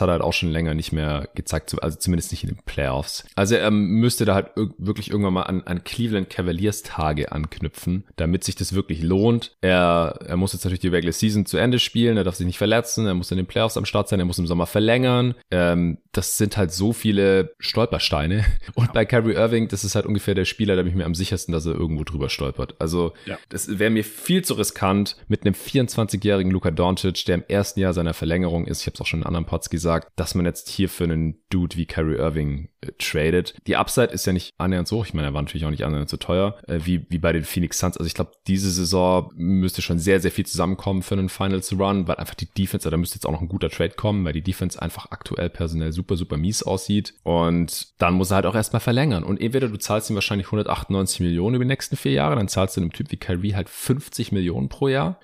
S1: hat er halt auch schon länger nicht mehr gezeigt, also zumindest nicht in den Playoffs. Also er müsste da halt wirklich irgendwann mal an, an Cleveland Cavaliers Tage anknüpfen, damit sich das wirklich lohnt. Er, er muss jetzt natürlich die Regular Season zu Ende spielen, er darf sich nicht verletzen, er muss in den Playoffs am Start sein, er muss im Sommer verlängern. Ähm, das sind halt so viele Stolpersteine. (laughs) Und bei Kyrie Irving, das ist halt ungefähr der Spieler, da bin ich mir am sichersten, dass er irgendwo drüber stolpert. Also ja. das wäre mir viel zu riskant mit einem 24-jährigen Luka Doncic, der im ersten Jahr seiner Verlängerung ist. Ich habe es auch schon in anderen Pods gesagt, dass man jetzt hier für einen Dude wie Kyrie Irving äh, tradet. Die Upside ist ja nicht annähernd so. Ich meine, er war natürlich auch nicht annähernd so teuer äh, wie, wie bei den Phoenix Suns. Also ich glaube, diese Saison müsste schon sehr, sehr viel zusammenkommen für einen Finals Run, weil einfach die Defense, da müsste jetzt auch noch ein guter Trade kommen, weil die Defense einfach aktuell personell super, super mies aussieht. Und dann muss er halt auch erstmal verlängern. Und entweder du zahlst ihm wahrscheinlich 198 Millionen über die nächsten vier Jahre, dann zahlst du einem Typ wie Kyrie halt 50 Millionen pro Jahr.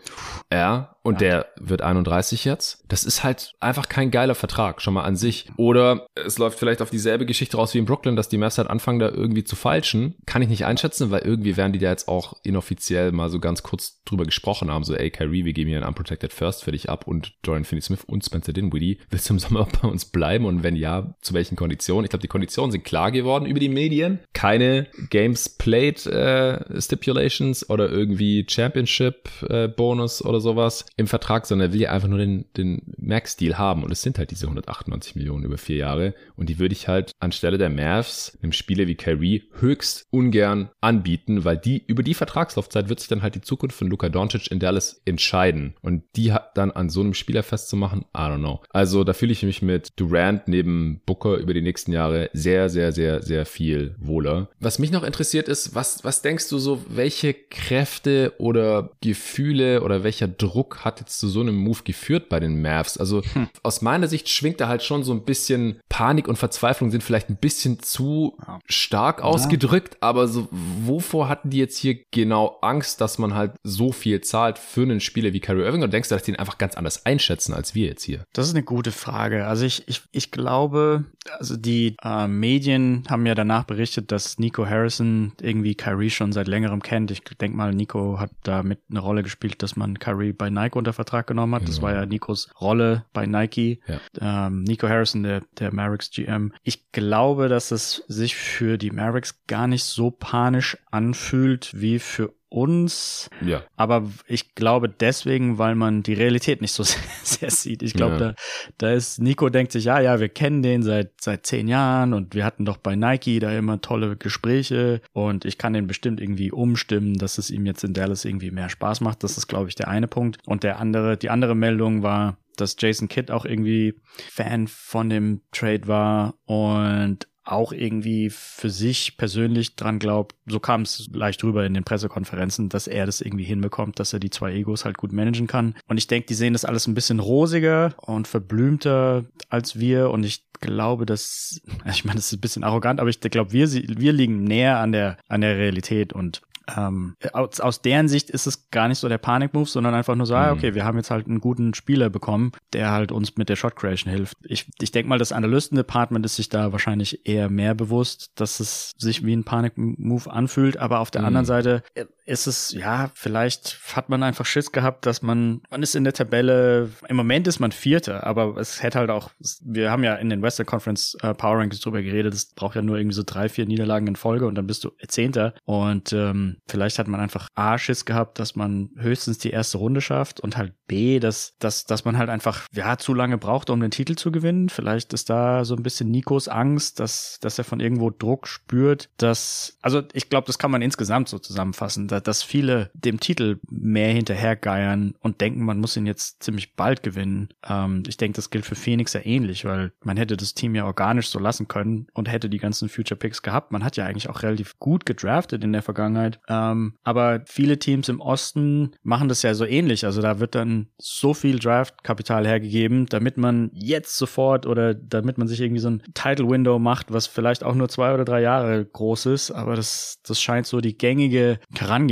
S1: Ja, und ja. der wird 31 jetzt. Das ist halt einfach kein geiler Vertrag, schon mal an sich. Oder es läuft vielleicht auf dieselbe Geschichte raus wie in Brooklyn, dass die Mavs halt anfangen, da irgendwie zu falschen. Kann ich nicht einschätzen, weil irgendwie werden die da jetzt auch inoffiziell mal so ganz kurz drüber gesprochen haben. So, ey, Kyrie, wir geben hier einen Unprotected First für dich ab und Dorian Finney-Smith und Spencer Dinwiddie. Willst du im Sommer (laughs) bei uns bleiben? Und wenn ja, zu welchen Konditionen? Ich glaube, die Konditionen sind klar geworden über die Medien. Keine Games Played äh, Stipulations oder irgendwie Championship äh, Bonus oder sowas im Vertrag, sondern er will ja einfach nur den, den Max-Deal haben. Und es sind halt diese 198 Millionen über vier Jahre. Und die würde ich halt anstelle der Mavs einem Spieler wie Kyrie höchst ungern anbieten, weil die, über die Vertragslaufzeit wird sich dann halt die Zukunft von Luka Doncic in Dallas entscheiden. Und die hat dann an so einem Spieler festzumachen, I don't know. Also da fühle ich mich mit Durant neben Booker über die nächsten Jahre sehr, sehr, sehr, sehr viel wohler. Was mich noch interessiert ist, was, was denkst du so, welche Kräfte oder Gefühle oder welcher Druck hat jetzt zu so einem Move geführt bei den Mavs? Also hm. aus meiner Sicht schwingt da halt schon so ein bisschen Panik und Verzweiflung sind vielleicht ein bisschen zu ja. stark ausgedrückt, ja. aber so, wovor hatten die jetzt hier genau Angst, dass man halt so viel zahlt für einen Spieler wie Kyrie Irving? Und denkst du, dass die ihn einfach ganz anders einschätzen als wir jetzt hier?
S2: Das ist eine gute Frage. Also ich, ich, ich glaube, also die äh, Medien haben ja danach berichtet, dass Nico Harrison irgendwie Kyrie schon seit längerem kennt. Ich denke mal, Nico hat da mit eine Rolle gespielt, dass man Kyrie bei Nike unter Vertrag genommen hat. Genau. Das war ja Nikos Rolle bei Nike. Ja. Ähm, Nico Harrison, der, der Mavericks GM. Ich glaube, dass es sich für die Mavericks gar nicht so panisch anfühlt wie für uns. Ja. Aber ich glaube deswegen, weil man die Realität nicht so (laughs) sehr, sehr sieht. Ich glaube, ja. da, da ist, Nico denkt sich, ja, ja, wir kennen den seit, seit zehn Jahren und wir hatten doch bei Nike da immer tolle Gespräche und ich kann den bestimmt irgendwie umstimmen, dass es ihm jetzt in Dallas irgendwie mehr Spaß macht. Das ist, glaube ich, der eine Punkt. Und der andere, die andere Meldung war, dass Jason Kidd auch irgendwie Fan von dem Trade war und auch irgendwie für sich persönlich dran glaubt, so kam es leicht rüber in den Pressekonferenzen, dass er das irgendwie hinbekommt, dass er die zwei Egos halt gut managen kann. Und ich denke, die sehen das alles ein bisschen rosiger und verblümter als wir. Und ich glaube, dass, (laughs) ich meine, das ist ein bisschen arrogant, aber ich glaube, wir, wir liegen näher an der, an der Realität und ähm, aus, aus deren Sicht ist es gar nicht so der Panik-Move, sondern einfach nur so, ah, mhm. okay, wir haben jetzt halt einen guten Spieler bekommen, der halt uns mit der Shot Creation hilft. Ich, ich denke mal, das Analysten-Department ist sich da wahrscheinlich eher mehr bewusst, dass es sich wie ein Panik-Move anfühlt, aber auf der mhm. anderen Seite äh, ist es, ja, vielleicht hat man einfach Schiss gehabt, dass man, man ist in der Tabelle, im Moment ist man Vierter, aber es hätte halt auch, wir haben ja in den Western Conference äh, Power Rankings drüber geredet, es braucht ja nur irgendwie so drei, vier Niederlagen in Folge und dann bist du Zehnter und ähm, vielleicht hat man einfach A, Schiss gehabt, dass man höchstens die erste Runde schafft und halt B, dass, dass, dass man halt einfach, ja, zu lange braucht, um den Titel zu gewinnen. Vielleicht ist da so ein bisschen Nikos Angst, dass, dass er von irgendwo Druck spürt, dass, also ich glaube, das kann man insgesamt so zusammenfassen, dass viele dem Titel mehr hinterhergeiern und denken, man muss ihn jetzt ziemlich bald gewinnen. Ähm, ich denke, das gilt für Phoenix ja ähnlich, weil man hätte das Team ja organisch so lassen können und hätte die ganzen Future Picks gehabt. Man hat ja eigentlich auch relativ gut gedraftet in der Vergangenheit. Ähm, aber viele Teams im Osten machen das ja so ähnlich. Also da wird dann so viel Draft-Kapital hergegeben, damit man jetzt sofort oder damit man sich irgendwie so ein Title-Window macht, was vielleicht auch nur zwei oder drei Jahre groß ist. Aber das, das scheint so die gängige Herangehensweise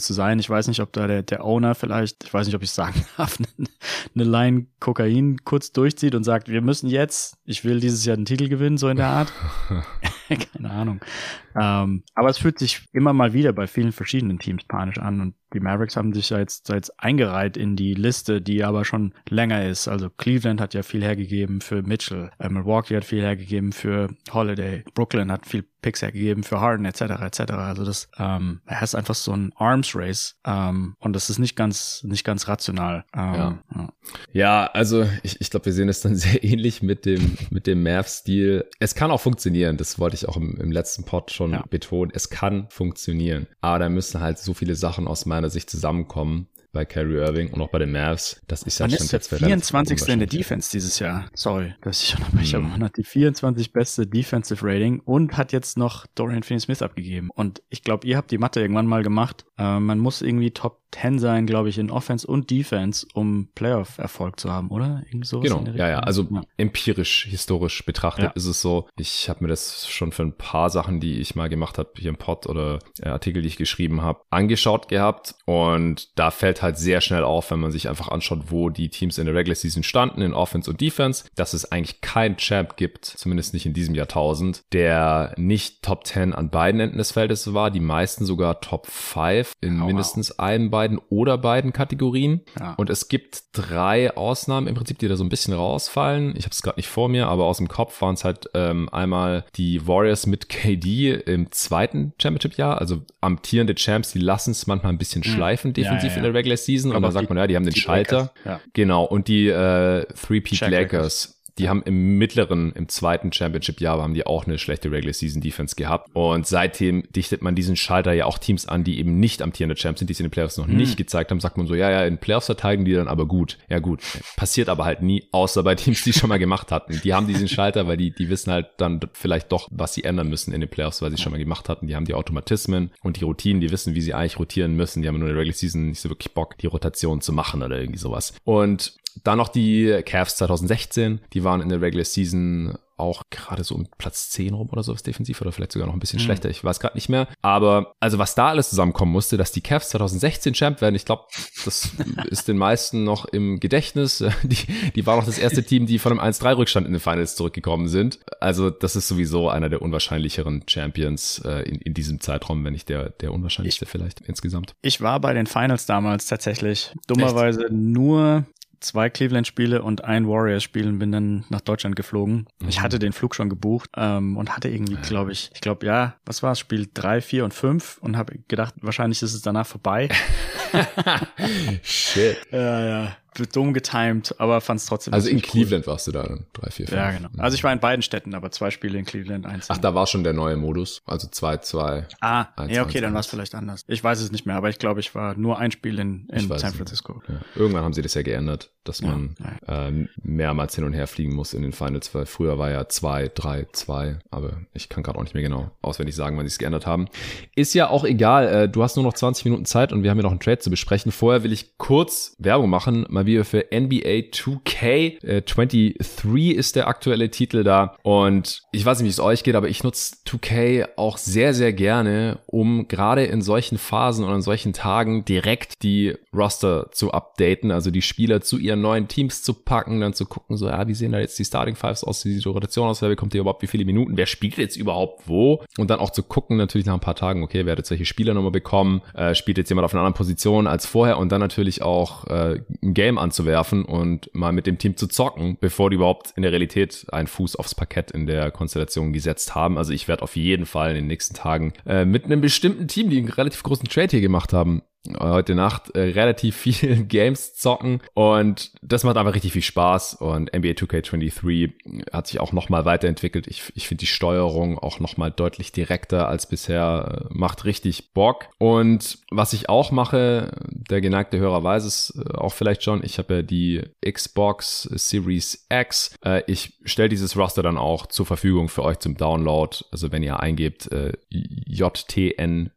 S2: zu sein. Ich weiß nicht, ob da der, der Owner vielleicht, ich weiß nicht, ob ich sagen (laughs) darf, eine Line Kokain kurz durchzieht und sagt, wir müssen jetzt, ich will dieses Jahr den Titel gewinnen, so in der Art. (laughs) (laughs) Keine Ahnung. Ähm, aber es fühlt sich immer mal wieder bei vielen verschiedenen Teams panisch an und die Mavericks haben sich ja jetzt, jetzt eingereiht in die Liste, die aber schon länger ist. Also Cleveland hat ja viel hergegeben für Mitchell, äh, Milwaukee hat viel hergegeben für Holiday, Brooklyn hat viel Picks hergegeben für Harden etc. etc. Also das ähm, ist einfach so ein Arms Race ähm, und das ist nicht ganz nicht ganz rational. Ähm,
S1: ja. ja. ja, also ich, ich glaube, wir sehen es dann (laughs) sehr ähnlich mit dem mit dem Mavs-Stil. Es kann auch funktionieren. Das wollte ich auch im, im letzten Pod schon ja. betonen. Es kann funktionieren, aber da müssen halt so viele Sachen aus meiner Sicht zusammenkommen, bei Kyrie Irving und auch bei den Mavs. Das ist ja
S2: schon jetzt der 24. in der Defense dieses Jahr. Sorry, dass ich unterbreche, mhm. aber man hat die 24 beste Defensive Rating und hat jetzt noch Dorian Finney-Smith abgegeben. Und ich glaube, ihr habt die Mathe irgendwann mal gemacht. Äh, man muss irgendwie Top 10 sein, glaube ich, in Offense und Defense, um Playoff-Erfolg zu haben, oder?
S1: Irgendwie sowas genau, ja, ja. Also ja. empirisch, historisch betrachtet ja. ist es so. Ich habe mir das schon für ein paar Sachen, die ich mal gemacht habe, hier im Pod oder äh, Artikel, die ich geschrieben habe, angeschaut gehabt. Und da fällt halt sehr schnell auf, wenn man sich einfach anschaut, wo die Teams in der Regular Season standen, in Offense und Defense, dass es eigentlich keinen Champ gibt, zumindest nicht in diesem Jahrtausend, der nicht Top 10 an beiden Enden des Feldes war, die meisten sogar Top 5 in oh, mindestens wow. einem, beiden oder beiden Kategorien. Ja. Und es gibt drei Ausnahmen im Prinzip, die da so ein bisschen rausfallen. Ich habe es gerade nicht vor mir, aber aus dem Kopf waren es halt ähm, einmal die Warriors mit KD im zweiten Championship-Jahr, also amtierende Champs, die lassen es manchmal ein bisschen hm. schleifen defensiv ja, ja, in der Regular Season. Aber und dann sagt man, ja, die haben den Schalter. Ja. Genau. Und die äh, Three-Peat Lakers die haben im mittleren, im zweiten Championship-Jahr haben die auch eine schlechte Regular Season Defense gehabt. Und seitdem dichtet man diesen Schalter ja auch Teams an, die eben nicht amtierende Champs sind, die es in den Playoffs noch hm. nicht gezeigt haben, sagt man so, ja, ja, in Playoffs verteidigen die dann aber gut. Ja gut, passiert aber halt nie, außer bei Teams, die schon mal gemacht hatten. Die haben diesen Schalter, weil die, die wissen halt dann vielleicht doch, was sie ändern müssen in den Playoffs, weil sie schon mal gemacht hatten. Die haben die Automatismen und die Routinen, die wissen, wie sie eigentlich rotieren müssen. Die haben nur in der Regular Season nicht so wirklich Bock, die Rotation zu machen oder irgendwie sowas. Und dann noch die Cavs 2016, die waren in der Regular Season auch gerade so um Platz 10 rum oder sowas defensiv oder vielleicht sogar noch ein bisschen mhm. schlechter, ich weiß gerade nicht mehr. Aber also was da alles zusammenkommen musste, dass die Cavs 2016 Champ werden, ich glaube, das (laughs) ist den meisten noch im Gedächtnis. (laughs) Die, die war noch das erste Team, die von einem 1-3-Rückstand in den Finals zurückgekommen sind. Also das ist sowieso einer der unwahrscheinlicheren Champions äh, in, in diesem Zeitraum, wenn nicht der, der unwahrscheinlichste ich, vielleicht insgesamt.
S2: Ich war bei den Finals damals tatsächlich dummerweise Echt? nur zwei Cleveland-Spiele und ein Warriors-Spiel und bin dann nach Deutschland geflogen. Mhm. Ich hatte den Flug schon gebucht ähm, und hatte irgendwie, glaube ich, ich glaube, ja, was war es, Spiel drei, vier und fünf und habe gedacht, wahrscheinlich ist es danach vorbei. (laughs)
S1: Shit.
S2: Ja, ja dumm getimed, aber fand es trotzdem.
S1: Also in Cleveland cool. warst du da dann, drei, vier, fünf.
S2: Ja, genau. Also ich war in beiden Städten, aber zwei Spiele in Cleveland, eins.
S1: Ach, da war schon der neue Modus, also zwei, zwei.
S2: Ah, eins, ja, okay, eins, dann war es vielleicht anders. Ich weiß es nicht mehr, aber ich glaube, ich war nur ein Spiel in, in San Francisco.
S1: Ja. Irgendwann haben sie das ja geändert, dass man ja, äh, mehrmals hin und her fliegen muss in den Finals, weil früher war ja zwei, drei, zwei, aber ich kann gerade auch nicht mehr genau auswendig sagen, wann sie es geändert haben. Ist ja auch egal, äh, du hast nur noch 20 Minuten Zeit und wir haben ja noch einen Trade zu besprechen. Vorher will ich kurz Werbung machen, mal wieder für NBA NBA 2K. Äh, 23 ist der aktuelle Titel da. Und ich weiß nicht, wie es euch geht, aber ich nutze 2K auch sehr, sehr gerne, um gerade in solchen Phasen oder in solchen Tagen direkt die Roster zu updaten, also die Spieler zu ihren neuen Teams zu packen, dann zu gucken, so, ja, wie sehen da jetzt die Starting Fives aus, wie sieht die Rotation aus, wer bekommt hier überhaupt wie viele Minuten, wer spielt jetzt überhaupt wo? Und dann auch zu gucken, natürlich nach ein paar Tagen, okay, wer hat jetzt welche Spieler nochmal bekommen, äh, spielt jetzt jemand auf einer anderen Position als vorher und dann natürlich auch äh, ein Game anzuwerfen und mal mit dem Team zu zocken, bevor die überhaupt in der Realität einen Fuß aufs Parkett in der Konstellation gesetzt haben. Also ich werde auf jeden Fall in den nächsten Tagen äh, mit einem bestimmten Team, die einen relativ großen Trade hier gemacht haben, heute Nacht äh, relativ viel (laughs) Games zocken. Und das macht einfach richtig viel Spaß. Und NBA 2K23 hat sich auch nochmal weiterentwickelt. Ich, ich finde die Steuerung auch nochmal deutlich direkter als bisher, äh, macht richtig Bock. Und was ich auch mache, der geneigte Hörer weiß es äh, auch vielleicht schon, ich habe ja die Xbox Series X. Ich stelle dieses Roster dann auch zur Verfügung für euch zum Download, also wenn ihr eingebt äh,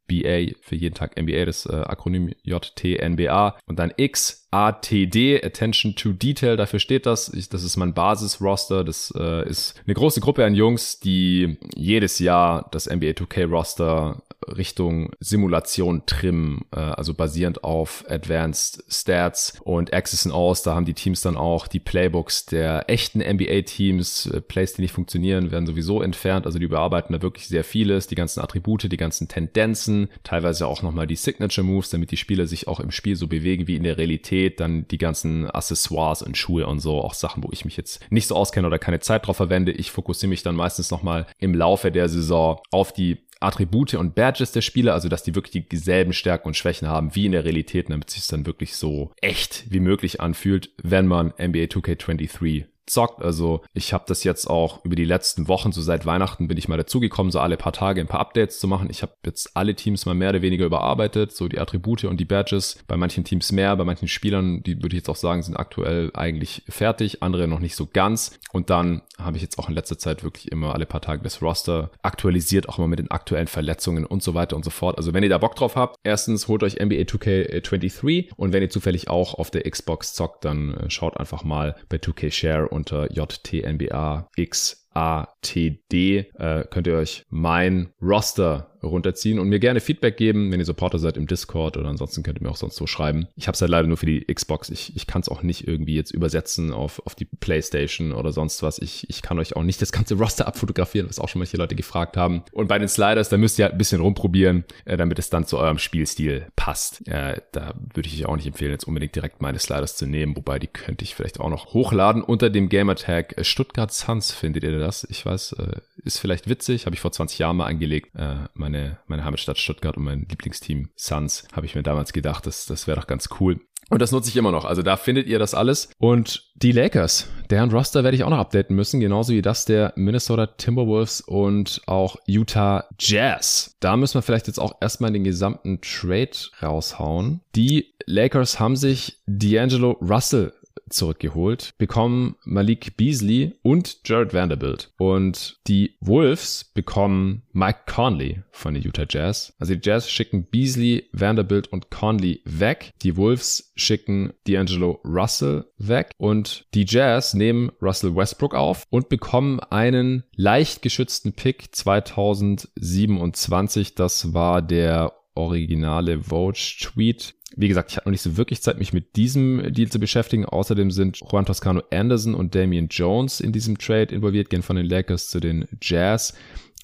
S1: JTNBA für jeden Tag NBA, das äh, Akronym JTNBA und dann X ATD, Attention to Detail, dafür steht das. Ich, das ist mein Basis-Roster. Das äh, ist eine große Gruppe an Jungs, die jedes Jahr das NBA 2K-Roster Richtung Simulation trimmen, äh, also basierend auf Advanced Stats und Access and Alls. Da haben die Teams dann auch die Playbooks der echten NBA-Teams. Äh, Plays, die nicht funktionieren, werden sowieso entfernt. Also die überarbeiten da wirklich sehr vieles, die ganzen Attribute, die ganzen Tendenzen, teilweise auch nochmal die Signature Moves, damit die Spieler sich auch im Spiel so bewegen wie in der Realität. Dann die ganzen Accessoires und Schuhe und so, auch Sachen, wo ich mich jetzt nicht so auskenne oder keine Zeit drauf verwende. Ich fokussiere mich dann meistens nochmal im Laufe der Saison auf die Attribute und Badges der Spieler, also dass die wirklich dieselben Stärken und Schwächen haben wie in der Realität, damit sich es dann wirklich so echt wie möglich anfühlt, wenn man NBA 2K23 zockt. Also ich habe das jetzt auch über die letzten Wochen, so seit Weihnachten bin ich mal dazugekommen, so alle paar Tage ein paar Updates zu machen. Ich habe jetzt alle Teams mal mehr oder weniger überarbeitet, so die Attribute und die Badges. Bei manchen Teams mehr, bei manchen Spielern, die würde ich jetzt auch sagen, sind aktuell eigentlich fertig, andere noch nicht so ganz. Und dann habe ich jetzt auch in letzter Zeit wirklich immer alle paar Tage das Roster aktualisiert, auch immer mit den aktuellen Verletzungen und so weiter und so fort. Also wenn ihr da Bock drauf habt, erstens holt euch NBA 2K23 und wenn ihr zufällig auch auf der Xbox zockt, dann äh, schaut einfach mal bei 2K Share unter JTNBA X ATD äh, könnt ihr euch mein Roster runterziehen und mir gerne Feedback geben, wenn ihr Supporter seid im Discord oder ansonsten könnt ihr mir auch sonst so schreiben. Ich habe es halt leider nur für die Xbox. Ich, ich kann es auch nicht irgendwie jetzt übersetzen auf, auf die Playstation oder sonst was. Ich, ich kann euch auch nicht das ganze (laughs) Roster abfotografieren, was auch schon manche Leute gefragt haben. Und bei den Sliders, da müsst ihr halt ein bisschen rumprobieren, äh, damit es dann zu eurem Spielstil passt. Äh, da würde ich euch auch nicht empfehlen, jetzt unbedingt direkt meine Sliders zu nehmen, wobei die könnte ich vielleicht auch noch hochladen. Unter dem Gamertag Stuttgart Suns findet ihr das. Ich weiß, äh, ist vielleicht witzig, habe ich vor 20 Jahren mal angelegt. Äh, meine, meine Heimatstadt Stuttgart und mein Lieblingsteam Suns habe ich mir damals gedacht, das, das wäre doch ganz cool. Und das nutze ich immer noch. Also da findet ihr das alles. Und die Lakers, deren Roster werde ich auch noch updaten müssen, genauso wie das der Minnesota Timberwolves und auch Utah Jazz. Da müssen wir vielleicht jetzt auch erstmal den gesamten Trade raushauen. Die Lakers haben sich D'Angelo Russell zurückgeholt, bekommen Malik Beasley und Jared Vanderbilt. Und die Wolves bekommen Mike Conley von den Utah Jazz. Also die Jazz schicken Beasley, Vanderbilt und Conley weg. Die Wolves schicken D'Angelo Russell weg. Und die Jazz nehmen Russell Westbrook auf und bekommen einen leicht geschützten Pick 2027. Das war der originale Vogue-Tweet wie gesagt, ich hatte noch nicht so wirklich Zeit, mich mit diesem Deal zu beschäftigen. Außerdem sind Juan Toscano Anderson und Damian Jones in diesem Trade involviert, gehen von den Lakers zu den Jazz.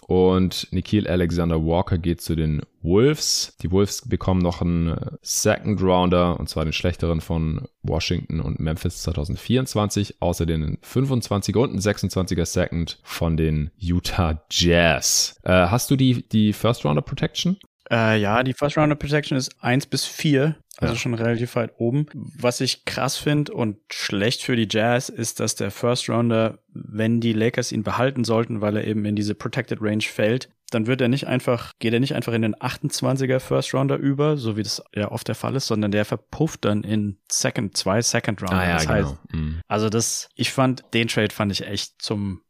S1: Und Nikhil Alexander Walker geht zu den Wolves. Die Wolves bekommen noch einen Second Rounder, und zwar den schlechteren von Washington und Memphis 2024. Außerdem einen 25er und einen 26er Second von den Utah Jazz. Äh, hast du die, die First Rounder Protection?
S2: Äh, ja, die First Rounder Protection ist eins bis vier, also ja. schon relativ weit oben. Was ich krass finde und schlecht für die Jazz ist, dass der First Rounder, wenn die Lakers ihn behalten sollten, weil er eben in diese Protected Range fällt, dann wird er nicht einfach, geht er nicht einfach in den 28er First Rounder über, so wie das ja oft der Fall ist, sondern der verpufft dann in Second, zwei Second Rounder. Ah, ja, das genau. heißt, mhm. also das, ich fand, den Trade fand ich echt zum,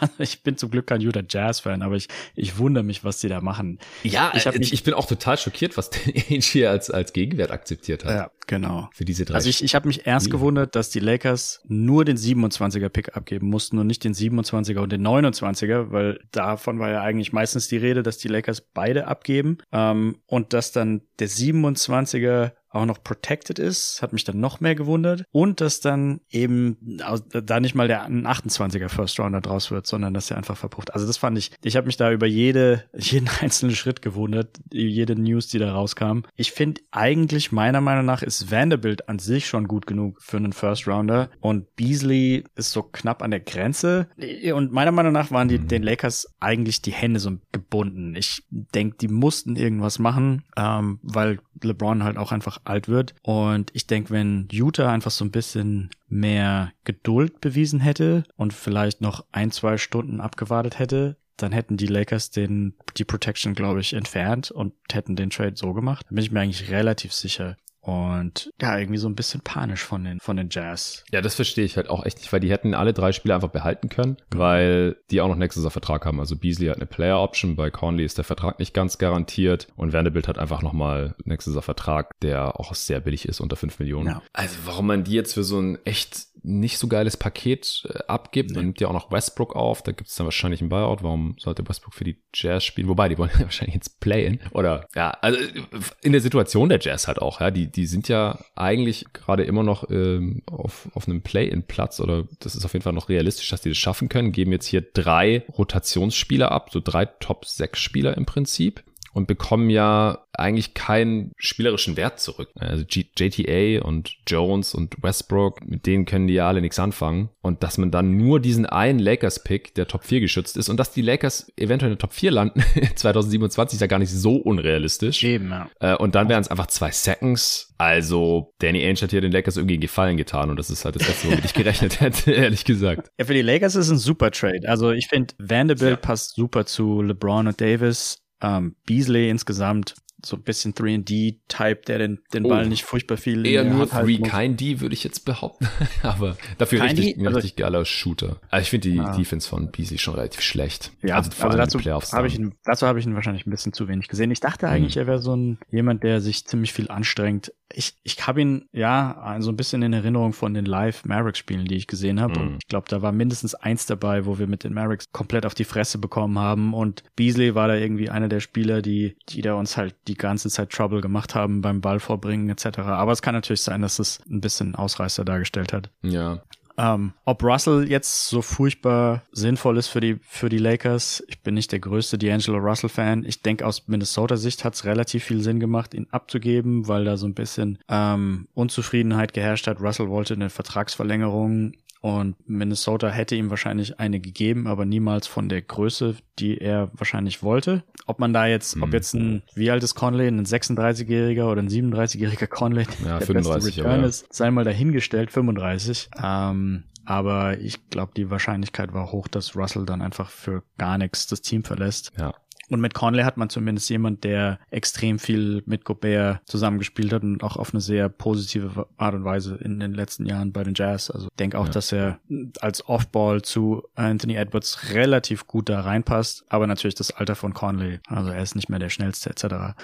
S2: (laughs) ich bin zum Glück kein Utah Jazz Fan, aber ich, ich wundere mich, was die da machen.
S1: Ja, ich, hab mich, ich bin auch total schockiert, was (laughs) Ainge hier als, als Gegenwert akzeptiert hat. Ja,
S2: genau.
S1: Für diese drei.
S2: Also ich, ich habe mich erst gewundert, dass die Lakers nur den 27er Pick abgeben mussten und nicht den 27er und den 29er, weil davon war ja eigentlich meistens die Rede, dass die Lakers beide abgeben ähm, und dass dann der 27er auch noch protected ist, hat mich dann noch mehr gewundert. Und dass dann eben da nicht mal der 28er First Rounder draus wird, sondern dass er einfach verpufft. Also das fand ich, ich habe mich da über jede, (laughs) jeden einzelnen Schritt gewundert, jede News, die da rauskam. Ich finde eigentlich meiner Meinung nach ist Vanderbilt an sich schon gut genug für einen First Rounder und Beasley ist so knapp an der Grenze. Und meiner Meinung nach waren die den Lakers eigentlich die Hände so gebunden. Ich denke, die mussten irgendwas machen, ähm, weil LeBron halt auch einfach alt wird. Und ich denke, wenn Utah einfach so ein bisschen mehr Geduld bewiesen hätte und vielleicht noch ein, zwei Stunden abgewartet hätte, dann hätten die Lakers den, die Protection, glaube ich, entfernt und hätten den Trade so gemacht. Da bin ich mir eigentlich relativ sicher. Und ja, irgendwie so ein bisschen panisch von den, von den Jazz.
S1: Ja, das verstehe ich halt auch echt nicht, weil die hätten alle drei Spiele einfach behalten können, weil die auch noch nächstes Jahr Vertrag haben. Also Beasley hat eine Player Option, bei Conley ist der Vertrag nicht ganz garantiert und Vanderbilt hat einfach nochmal nächstes Jahr Vertrag, der auch sehr billig ist, unter 5 Millionen. Ja. Also warum man die jetzt für so ein echt nicht so geiles Paket äh, abgibt. Nee. Man nimmt ja auch noch Westbrook auf, da gibt es dann wahrscheinlich ein Buyout. Warum sollte Westbrook für die Jazz spielen? Wobei, die wollen (laughs) ja wahrscheinlich jetzt playen. Oder ja, also in der Situation der Jazz halt auch, ja. Die, die sind ja eigentlich gerade immer noch ähm, auf, auf einem Play-in-Platz oder das ist auf jeden Fall noch realistisch, dass die das schaffen können. Geben jetzt hier drei Rotationsspieler ab, so drei Top-6-Spieler im Prinzip und bekommen ja eigentlich keinen spielerischen Wert zurück. Also G JTA und Jones und Westbrook, mit denen können die ja alle nichts anfangen. Und dass man dann nur diesen einen Lakers-Pick, der Top 4 geschützt ist und dass die Lakers eventuell in der Top 4 landen (laughs) 2027 ist ja gar nicht so unrealistisch.
S2: Eben, ja.
S1: Äh, und dann wären es einfach zwei Seconds. Also Danny Ainge hat hier den Lakers irgendwie einen Gefallen getan und das ist halt das Letzte, womit ich gerechnet hätte, (laughs) ehrlich gesagt.
S2: Ja, für die Lakers ist es ein super Trade. Also ich finde, Vanderbilt ja. passt super zu LeBron und Davis. Ähm, Beasley insgesamt so ein bisschen 3D-Type, der den, den Ball oh, nicht furchtbar viel
S1: Eher nur 3, kein D, würde ich jetzt behaupten. (laughs) Aber dafür kein richtig, D, also richtig geiler Shooter. Also ich finde die ah. Defense von Beasley schon relativ schlecht.
S2: Ja, also, also dazu habe ich ihn, dazu habe ich ihn wahrscheinlich ein bisschen zu wenig gesehen. Ich dachte eigentlich, hm. er wäre so ein jemand, der sich ziemlich viel anstrengt. Ich, ich habe ihn ja so ein bisschen in Erinnerung von den Live Mavericks Spielen, die ich gesehen habe. Hm. Und ich glaube, da war mindestens eins dabei, wo wir mit den Mavericks komplett auf die Fresse bekommen haben. Und Beasley war da irgendwie einer der Spieler, die, die da uns halt die die ganze Zeit Trouble gemacht haben beim Ball vorbringen etc. Aber es kann natürlich sein, dass es ein bisschen Ausreißer dargestellt hat.
S1: Ja.
S2: Ähm, ob Russell jetzt so furchtbar sinnvoll ist für die, für die Lakers, ich bin nicht der größte D'Angelo Russell-Fan. Ich denke, aus Minnesota-Sicht hat es relativ viel Sinn gemacht, ihn abzugeben, weil da so ein bisschen ähm, Unzufriedenheit geherrscht hat. Russell wollte eine Vertragsverlängerung und Minnesota hätte ihm wahrscheinlich eine gegeben, aber niemals von der Größe, die er wahrscheinlich wollte. Ob man da jetzt, mhm. ob jetzt ein, wie alt ist Conley, ein 36-jähriger oder ein 37-jähriger Conley,
S1: ja, der 35,
S2: beste Return ja. ist, sei mal dahingestellt, 35. Ähm, aber ich glaube, die Wahrscheinlichkeit war hoch, dass Russell dann einfach für gar nichts das Team verlässt.
S1: Ja.
S2: Und mit Conley hat man zumindest jemand, der extrem viel mit Gobert zusammengespielt hat und auch auf eine sehr positive Art und Weise in den letzten Jahren bei den Jazz. Also denke auch, ja. dass er als Offball zu Anthony Edwards relativ gut da reinpasst. Aber natürlich das Alter von Conley. Also er ist nicht mehr der schnellste etc.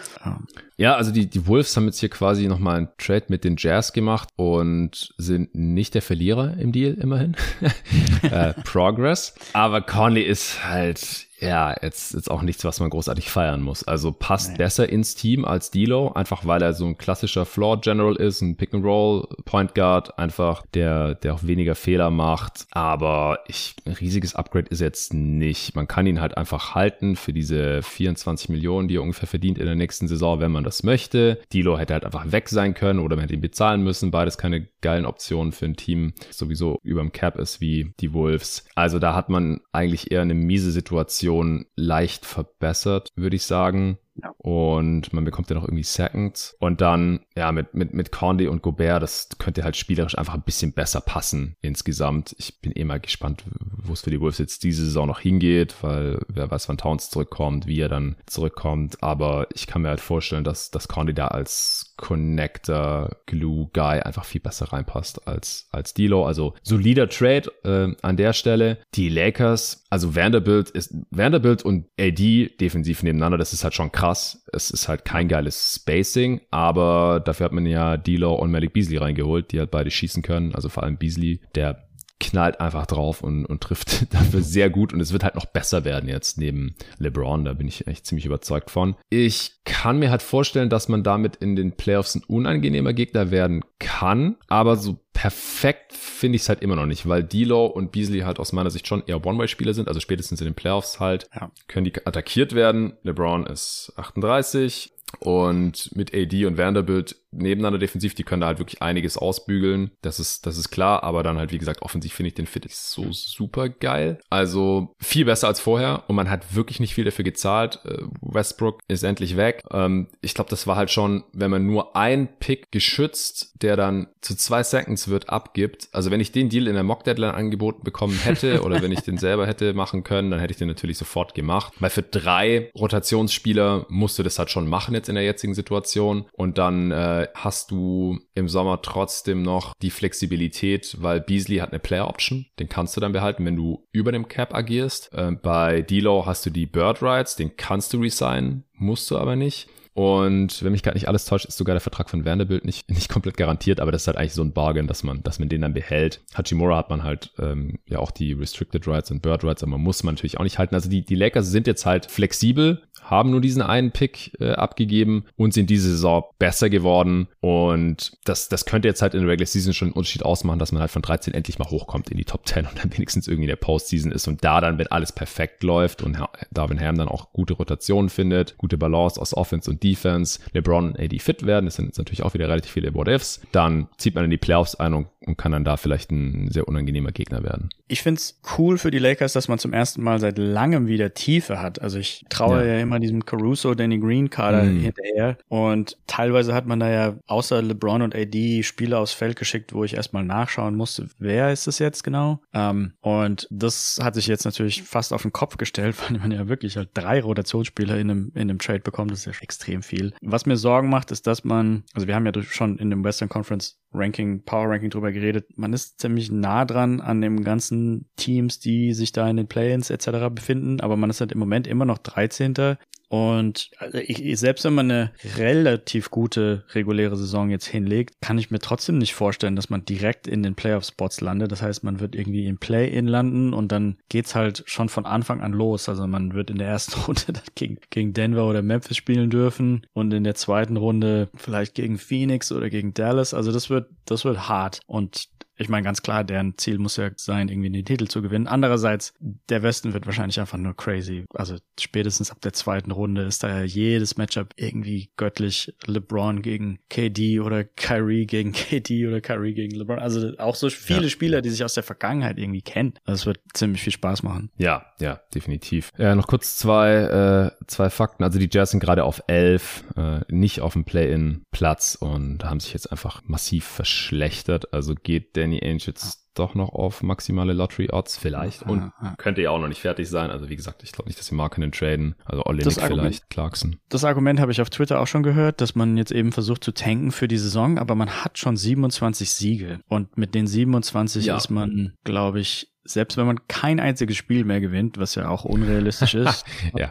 S1: Ja, also die, die Wolves haben jetzt hier quasi nochmal einen Trade mit den Jazz gemacht und sind nicht der Verlierer im Deal immerhin. (laughs) äh, Progress. Aber Conley ist halt ja, jetzt, jetzt auch nichts, was man großartig feiern muss. Also passt nee. besser ins Team als Dilo, einfach weil er so ein klassischer Floor General ist, ein Pick and Roll Point Guard, einfach der, der auch weniger Fehler macht. Aber ich, ein riesiges Upgrade ist jetzt nicht. Man kann ihn halt einfach halten für diese 24 Millionen, die er ungefähr verdient in der nächsten Saison, wenn man das möchte. Dilo hätte halt einfach weg sein können oder man hätte ihn bezahlen müssen. Beides keine geilen Optionen für ein Team, sowieso über dem Cap ist wie die Wolves. Also da hat man eigentlich eher eine miese Situation Situation leicht verbessert, würde ich sagen. Und man bekommt ja noch irgendwie Seconds. Und dann, ja, mit, mit, mit Conde und Gobert, das könnte halt spielerisch einfach ein bisschen besser passen insgesamt. Ich bin eh mal gespannt, wo es für die Wolves jetzt diese Saison noch hingeht, weil wer weiß, wann Towns zurückkommt, wie er dann zurückkommt. Aber ich kann mir halt vorstellen, dass, dass Conde da als Connector, Glue Guy einfach viel besser reinpasst als, als Dilo. Also solider Trade äh, an der Stelle. Die Lakers, also Vanderbilt ist, Vanderbilt und AD defensiv nebeneinander, das ist halt schon krass. Es ist halt kein geiles Spacing, aber dafür hat man ja D'Lo und Malik Beasley reingeholt, die halt beide schießen können. Also vor allem Beasley, der knallt einfach drauf und, und trifft (laughs) dafür sehr gut und es wird halt noch besser werden jetzt neben LeBron, da bin ich echt ziemlich überzeugt von. Ich kann mir halt vorstellen, dass man damit in den Playoffs ein unangenehmer Gegner werden kann, aber so perfekt finde ich es halt immer noch nicht, weil D'Lo und Beasley halt aus meiner Sicht schon eher One-Way-Spieler sind, also spätestens in den Playoffs halt ja. können die attackiert werden. LeBron ist 38, und mit AD und Vanderbilt nebeneinander defensiv, die können da halt wirklich einiges ausbügeln. Das ist, das ist klar, aber dann halt, wie gesagt, offensiv finde ich den Fit so super geil. Also viel besser als vorher und man hat wirklich nicht viel dafür gezahlt. Äh, Westbrook ist endlich weg. Ähm, ich glaube, das war halt schon, wenn man nur ein Pick geschützt, der dann zu zwei Seconds wird, abgibt. Also wenn ich den Deal in der Mock Deadline angeboten bekommen hätte (laughs) oder wenn ich den selber hätte machen können, dann hätte ich den natürlich sofort gemacht. Weil für drei Rotationsspieler musst du das halt schon machen jetzt in der jetzigen Situation. Und dann äh, hast du im Sommer trotzdem noch die Flexibilität, weil Beasley hat eine Player Option. Den kannst du dann behalten, wenn du über dem Cap agierst. Äh, bei D'Lo hast du die Bird Rights, den kannst du resignen, musst du aber nicht. Und wenn mich gerade nicht alles täuscht, ist sogar der Vertrag von Vanderbilt nicht, nicht komplett garantiert, aber das ist halt eigentlich so ein Bargain, dass man, dass man den dann behält. Hachimura hat man halt ähm, ja auch die Restricted Rights und Bird Rights, aber man muss man natürlich auch nicht halten. Also die, die Lakers sind jetzt halt flexibel, haben nur diesen einen Pick äh, abgegeben und sind diese Saison besser geworden. Und das, das könnte jetzt halt in der Regular Season schon einen Unterschied ausmachen, dass man halt von 13 endlich mal hochkommt in die Top 10 und dann wenigstens irgendwie in der Postseason ist und da dann, wenn alles perfekt läuft und Darwin Ham dann auch gute Rotationen findet, gute Balance aus Offense und Defense, LeBron AD fit werden, das sind jetzt natürlich auch wieder relativ viele What-Ifs, dann zieht man in die Playoffs ein und, und kann dann da vielleicht ein sehr unangenehmer Gegner werden.
S2: Ich find's cool für die Lakers, dass man zum ersten Mal seit langem wieder Tiefe hat. Also ich traue ja, ja immer diesem Caruso, Danny Green Kader mm. hinterher und teilweise hat man da ja außer LeBron und AD Spieler aufs Feld geschickt, wo ich erstmal nachschauen musste, wer ist es jetzt genau? Ähm, und das hat sich jetzt natürlich fast auf den Kopf gestellt, (laughs) weil man ja wirklich halt drei Rotationsspieler in einem, in einem Trade bekommt. Das ist ja extrem viel. Was mir Sorgen macht, ist, dass man, also wir haben ja schon in dem Western Conference Ranking, Power Ranking drüber geredet. Man ist ziemlich nah dran an den ganzen Teams, die sich da in den Play-ins etc. befinden, aber man ist halt im Moment immer noch 13. Und also ich, selbst wenn man eine relativ gute reguläre Saison jetzt hinlegt, kann ich mir trotzdem nicht vorstellen, dass man direkt in den Playoff-Spots landet. Das heißt, man wird irgendwie im Play-In landen und dann geht's halt schon von Anfang an los. Also man wird in der ersten (laughs) Runde gegen, gegen Denver oder Memphis spielen dürfen und in der zweiten Runde vielleicht gegen Phoenix oder gegen Dallas. Also das wird, das wird hart. Und ich meine ganz klar, deren Ziel muss ja sein, irgendwie den Titel zu gewinnen. Andererseits, der Westen wird wahrscheinlich einfach nur crazy. Also spätestens ab der zweiten Runde ist da ja jedes Matchup irgendwie göttlich. LeBron gegen KD oder Kyrie gegen (laughs) KD oder Kyrie gegen LeBron. Also auch so viele ja. Spieler, die sich aus der Vergangenheit irgendwie kennen. Das wird ziemlich viel Spaß machen.
S1: Ja, ja, definitiv. Ja, noch kurz zwei, äh, zwei Fakten. Also die Jazz sind gerade auf elf, äh, nicht auf dem Play-in-Platz und haben sich jetzt einfach massiv verschlechtert. Also geht Danny Ainge jetzt doch noch auf maximale Lottery-Odds vielleicht und könnte ja auch noch nicht fertig sein. Also wie gesagt, ich glaube nicht, dass sie Markenen traden. Also Olenek vielleicht, Clarkson.
S2: Das Argument habe ich auf Twitter auch schon gehört, dass man jetzt eben versucht zu tanken für die Saison, aber man hat schon 27 Siege und mit den 27 ja. ist man, glaube ich, selbst wenn man kein einziges Spiel mehr gewinnt, was ja auch unrealistisch (laughs) ist, ja.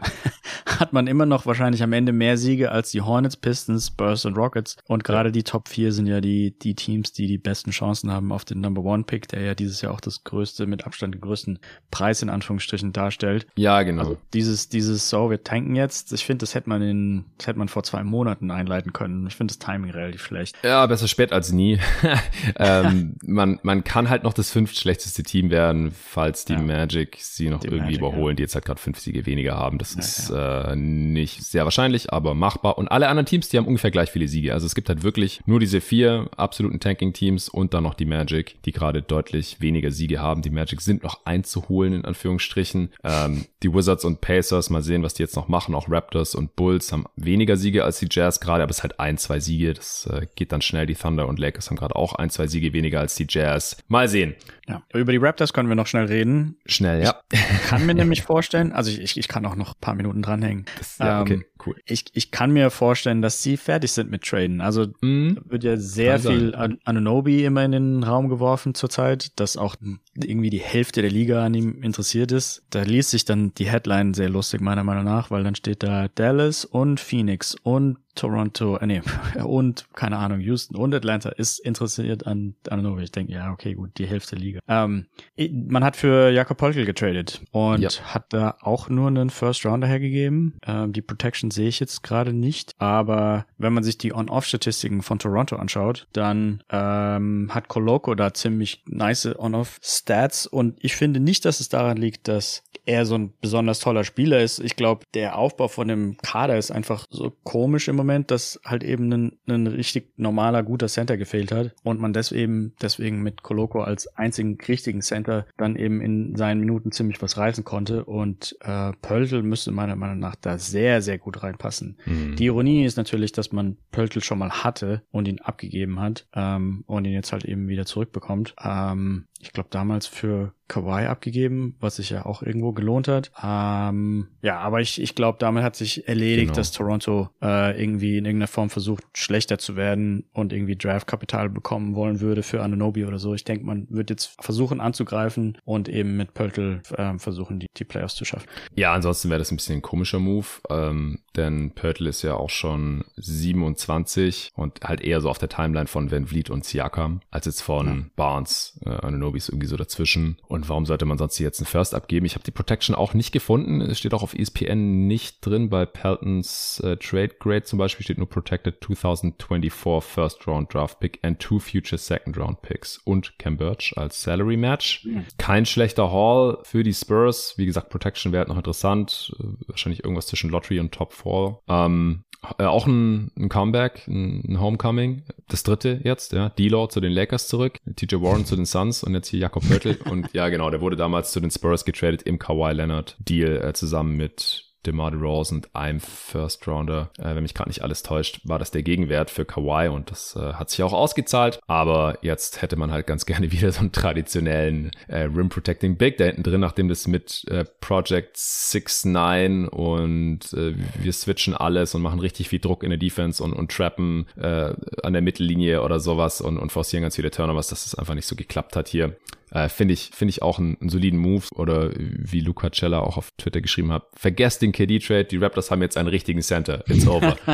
S2: Hat man immer noch wahrscheinlich am Ende mehr Siege als die Hornets, Pistons, Spurs und Rockets. Und gerade die Top 4 sind ja die, die Teams, die die besten Chancen haben auf den Number One Pick, der ja dieses Jahr auch das größte, mit Abstand den größten Preis in Anführungsstrichen darstellt.
S1: Ja, genau. Also
S2: dieses, dieses so, wir tanken jetzt, ich finde, das hätte man in, das hätte man vor zwei Monaten einleiten können. Ich finde das Timing relativ schlecht.
S1: Ja, besser spät als nie. (laughs) ähm, man, man kann halt noch das fünftschlechteste Team werden, falls die ja. Magic sie noch die irgendwie Magic, überholen, ja. die jetzt halt gerade fünf Siege weniger haben. Das ja, ist Äh, nicht sehr wahrscheinlich, aber machbar. Und alle anderen Teams, die haben ungefähr gleich viele Siege. Also es gibt halt wirklich nur diese vier absoluten Tanking-Teams und dann noch die Magic, die gerade deutlich weniger Siege haben. Die Magic sind noch einzuholen, in Anführungsstrichen. Ähm, die Wizards und Pacers, mal sehen, was die jetzt noch machen. Auch Raptors und Bulls haben weniger Siege als die Jazz gerade, aber es ist halt ein, zwei Siege. Das äh, geht dann schnell. Die Thunder und Lakers haben gerade auch ein, zwei Siege weniger als die Jazz. Mal sehen.
S2: Ja, über die Raptors können wir noch schnell reden.
S1: Schnell, ja.
S2: Ich kann mir (laughs) nämlich vorstellen, also ich, ich kann auch noch ein paar Minuten dranhängen.
S1: Das, ja, okay, ähm, cool.
S2: Ich, ich kann mir vorstellen, dass sie fertig sind mit Traden. Also mhm. wird ja sehr kann viel an Anunobi immer in den Raum geworfen zurzeit, dass auch irgendwie die Hälfte der Liga an ihm interessiert ist. Da liest sich dann die Headline sehr lustig meiner Meinung nach, weil dann steht da Dallas und Phoenix und Toronto, äh, nee, (laughs) und, keine Ahnung, Houston und Atlanta ist interessiert an Anunobi. Ich denke, ja, okay, gut, die Hälfte Liga. Ähm, man hat für Jakob Polkel getradet und ja. hat da auch nur einen First Rounder hergegeben. Ähm, die Protection sehe ich jetzt gerade nicht, aber wenn man sich die On-Off-Statistiken von Toronto anschaut, dann ähm, hat Coloco da ziemlich nice On-Off-Stats und ich finde nicht, dass es daran liegt, dass er so ein besonders toller Spieler ist. Ich glaube, der Aufbau von dem Kader ist einfach so komisch im Moment, dass halt eben ein, ein richtig normaler, guter Center gefehlt hat und man deswegen, deswegen mit Coloco als einzigen richtigen Center dann eben in seinen Minuten ziemlich was reißen konnte und äh, Pöltl müsste meiner Meinung nach da sehr, sehr gut reinpassen. Mhm. Die Ironie ist natürlich, dass man Pöltl schon mal hatte und ihn abgegeben hat ähm, und ihn jetzt halt eben wieder zurückbekommt. Ähm, ich glaube, damals für Kawhi abgegeben, was sich ja auch irgendwo gelohnt hat. Ähm, ja, aber ich, ich glaube, damit hat sich erledigt, genau. dass Toronto äh, irgendwie in irgendeiner Form versucht, schlechter zu werden und irgendwie Draftkapital bekommen wollen würde für Ananobi oder so. Ich denke, man wird jetzt versuchen anzugreifen und eben mit Pöltl äh, versuchen, die, die Playoffs zu schaffen.
S1: Ja, ansonsten wäre das ein bisschen ein komischer Move, ähm, denn Pöltl ist ja auch schon 27 und halt eher so auf der Timeline von Van Vliet und Siakam, als jetzt von ja. Barnes, äh, Ananobi ist irgendwie so dazwischen. Und warum sollte man sonst jetzt einen First abgeben? Ich habe die Protection auch nicht gefunden. Es steht auch auf ESPN nicht drin. Bei Peltons äh, Trade Grade zum Beispiel steht nur Protected 2024 First Round Draft Pick and two future Second Round Picks und Cam Birch als Salary Match. Kein schlechter Haul für die Spurs. Wie gesagt, Protection wäre halt noch interessant. Äh, wahrscheinlich irgendwas zwischen Lottery und Top 4. Ähm, äh, auch ein, ein Comeback, ein, ein, Homecoming. Das dritte jetzt, ja. D-Law zu den Lakers zurück, TJ Warren zu den Suns und jetzt hier Jakob Pörtl. (laughs) und ja, genau, der wurde damals zu den Spurs getradet im Kawhi Leonard Deal äh, zusammen mit DeMar DeRozan und einem First Rounder, äh, wenn mich gerade nicht alles täuscht, war das der Gegenwert für Kawhi und das äh, hat sich auch ausgezahlt. Aber jetzt hätte man halt ganz (laughs) gerne wieder so einen traditionellen äh, Rim Protecting Big da hinten drin, nachdem das mit äh, Project 6-9 und äh, wir switchen alles und machen richtig viel Druck in der Defense und, und trappen äh, an der Mittellinie oder sowas und, und forcieren ganz viele Turnovers, dass es das einfach nicht so geklappt hat hier. Äh, Finde ich, finde ich auch einen, einen, soliden Move. Oder wie Luca Cella auch auf Twitter geschrieben hat, vergesst den KD-Trade, die Raptors haben jetzt einen richtigen Center. It's over. (laughs)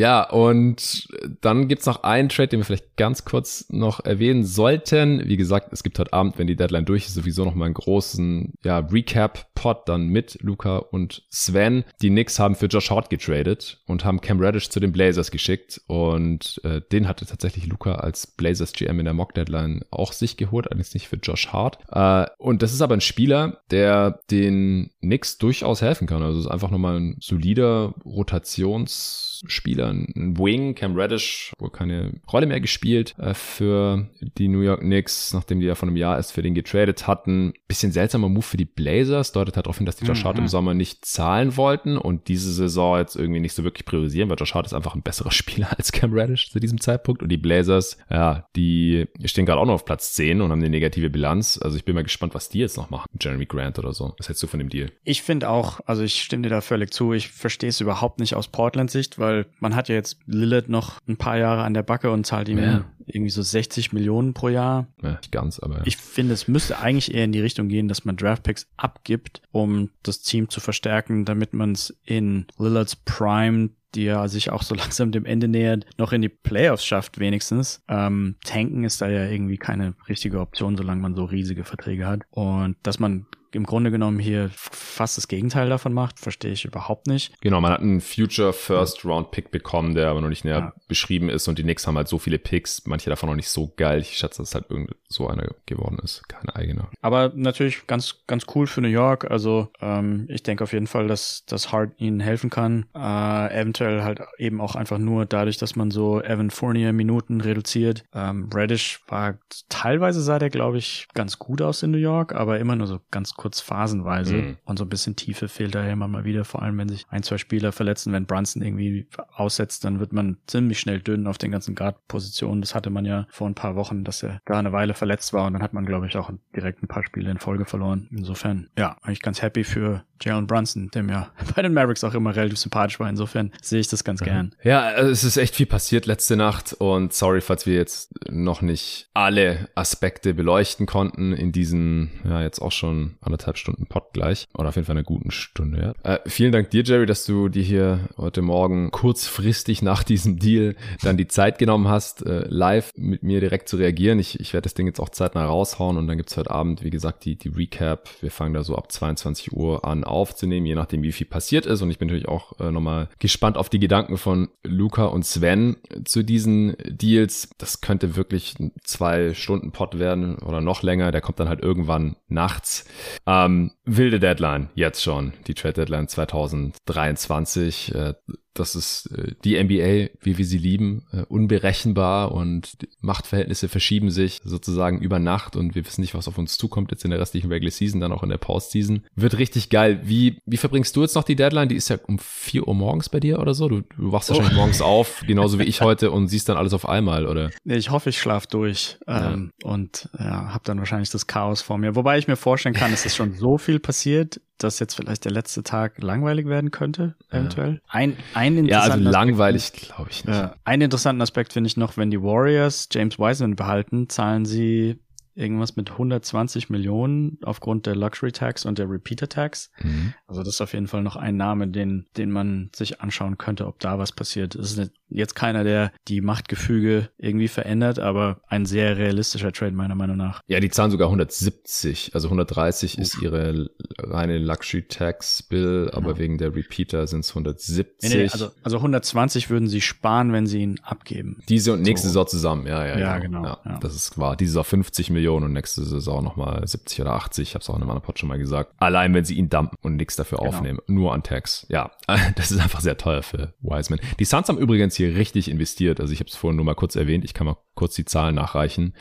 S1: Ja, und dann gibt's noch einen Trade, den wir vielleicht ganz kurz noch erwähnen sollten. Wie gesagt, es gibt heute Abend, wenn die Deadline durch ist, sowieso noch mal einen großen ja, Recap-Pod dann mit Luca und Sven. Die Knicks haben für Josh Hart getradet und haben Cam Reddish zu den Blazers geschickt und äh, den hatte tatsächlich Luca als Blazers GM in der Mock-Deadline auch sich geholt, allerdings nicht für Josh Hart. Äh, und das ist aber ein Spieler, der den Knicks durchaus helfen kann. Also es ist einfach nochmal ein solider Rotationsspieler, ein Wing. Cam Reddish wohl keine Rolle mehr gespielt äh, für die New York Knicks, nachdem die ja vor einem Jahr erst für den getradet hatten. Bisschen seltsamer Move für die Blazers, deutet halt darauf hin, dass die Josh Hart mhm. im Sommer nicht zahlen wollten und diese Saison jetzt irgendwie nicht so wirklich priorisieren, weil Josh Hart ist einfach ein besserer (laughs) Spieler als Cam Reddish zu diesem Zeitpunkt und die Blazers, ja, die stehen gerade auch noch auf Platz 10 und haben eine negative Bilanz. Also ich bin mal gespannt, was die jetzt noch machen. Jeremy Grant oder so. Was hältst du von dem Deal?
S2: Ich finde auch, also ich stimme dir da völlig zu. Ich verstehe es überhaupt nicht aus Portland Sicht, weil man hat ja jetzt Lillard noch ein paar Jahre an der Backe und zahlt ihm ja. irgendwie so 60 Millionen pro Jahr.
S1: Ja, nicht ganz, aber. Ja.
S2: Ich finde, es müsste eigentlich eher in die Richtung gehen, dass man Draftpicks abgibt, um das Team zu verstärken, damit man es in Lillards Prime die ja sich auch so (laughs) langsam dem Ende nähert, noch in die Playoffs schafft wenigstens. Ähm, tanken ist da ja irgendwie keine richtige Option, solange man so riesige Verträge hat. Und dass man im Grunde genommen hier fast das Gegenteil davon macht, verstehe ich überhaupt nicht.
S1: Genau, man hat einen Future First Round Pick bekommen, der aber noch nicht näher ja. beschrieben ist und die Knicks haben halt so viele Picks, manche davon noch nicht so geil. Ich schätze, dass es halt irgend so einer geworden ist, keine eigene.
S2: Aber natürlich ganz, ganz cool für New York. Also ähm, ich denke auf jeden Fall, dass das Hart ihnen helfen kann. Äh, eventuell halt eben auch einfach nur dadurch, dass man so Evan Fournier Minuten reduziert. Ähm, Reddish war teilweise sah der, glaube ich, ganz gut aus in New York, aber immer nur so ganz kurz phasenweise. Mhm. Und so ein bisschen Tiefe fehlt daher immer mal wieder, vor allem wenn sich ein, zwei Spieler verletzen. Wenn Brunson irgendwie aussetzt, dann wird man ziemlich schnell dünn auf den ganzen Guard-Positionen. Das hatte man ja vor ein paar Wochen, dass er da eine Weile verletzt war und dann hat man, glaube ich, auch direkt ein paar Spiele in Folge verloren. Insofern, ja, eigentlich ganz happy für Jalen Brunson, der mir (laughs) bei den Mavericks auch immer relativ sympathisch war. Insofern sehe ich das ganz
S1: mhm.
S2: gern.
S1: Ja, es ist echt viel passiert letzte Nacht und sorry, falls wir jetzt noch nicht alle Aspekte beleuchten konnten in diesen, ja, jetzt auch schon anderthalb Stunden Pod gleich. Oder auf jeden Fall eine guten Stunde, ja. Äh, vielen Dank dir, Jerry, dass du dir hier heute Morgen kurzfristig nach diesem Deal dann die Zeit genommen hast, äh, live mit mir direkt zu reagieren. Ich, ich werde das Ding jetzt auch zeitnah raushauen und dann gibt's heute Abend, wie gesagt, die, die Recap. Wir fangen da so ab 22 Uhr an aufzunehmen, je nachdem, wie viel passiert ist. Und ich bin natürlich auch äh, nochmal gespannt auf die Gedanken von Luca und Sven zu diesen Deals. Das könnte wirklich ein zwei Stunden Pod werden oder noch länger. Der kommt dann halt irgendwann nachts. Ähm, wilde Deadline jetzt schon, die Trade Deadline 2023. Äh, das ist äh, die NBA, wie wir sie lieben, äh, unberechenbar und Machtverhältnisse verschieben sich sozusagen über Nacht und wir wissen nicht, was auf uns zukommt jetzt in der restlichen Regular Season, dann auch in der Postseason. Wird richtig geil. Wie, wie verbringst du jetzt noch die Deadline? Die ist ja um vier Uhr morgens bei dir oder so. Du, du wachst oh. wahrscheinlich morgens auf, genauso wie ich (laughs) heute und siehst dann alles auf einmal, oder?
S2: Nee, ich hoffe, ich schlaf durch ähm, ja. und ja, habe dann wahrscheinlich das Chaos vor mir. Wobei ich mir vorstellen kann, es ist schon so viel passiert dass jetzt vielleicht der letzte Tag langweilig werden könnte, eventuell. Ja. Ein, ein
S1: ja, also langweilig glaube ich nicht. Ja.
S2: Einen interessanten Aspekt finde ich noch, wenn die Warriors James Wiseman behalten, zahlen sie irgendwas mit 120 Millionen aufgrund der Luxury Tax und der Repeater Tax. Mhm. Also das ist auf jeden Fall noch ein Name, den, den man sich anschauen könnte, ob da was passiert. Es ist jetzt keiner, der die Machtgefüge irgendwie verändert, aber ein sehr realistischer Trade meiner Meinung nach.
S1: Ja, die zahlen sogar 170, also 130 Uff. ist ihre reine Luxury Tax Bill, aber genau. wegen der Repeater sind es 170. Nee, nee,
S2: also, also 120 würden sie sparen, wenn sie ihn abgeben.
S1: Diese und nächste so. Saison zusammen, ja, ja,
S2: ja, genau.
S1: Ja, ja. Das ist wahr. Diese Saison 50 Millionen und nächste Saison nochmal 70 oder 80. Ich habe es auch in einem anderen Pod schon mal gesagt. Allein wenn sie ihn dumpen und nichts dafür genau. aufnehmen, nur an Tax. Ja, (laughs) das ist einfach sehr teuer für Wiseman. Die Suns haben übrigens hier richtig investiert. Also ich habe es vorhin nur mal kurz erwähnt. Ich kann mal kurz die Zahlen nachreichen.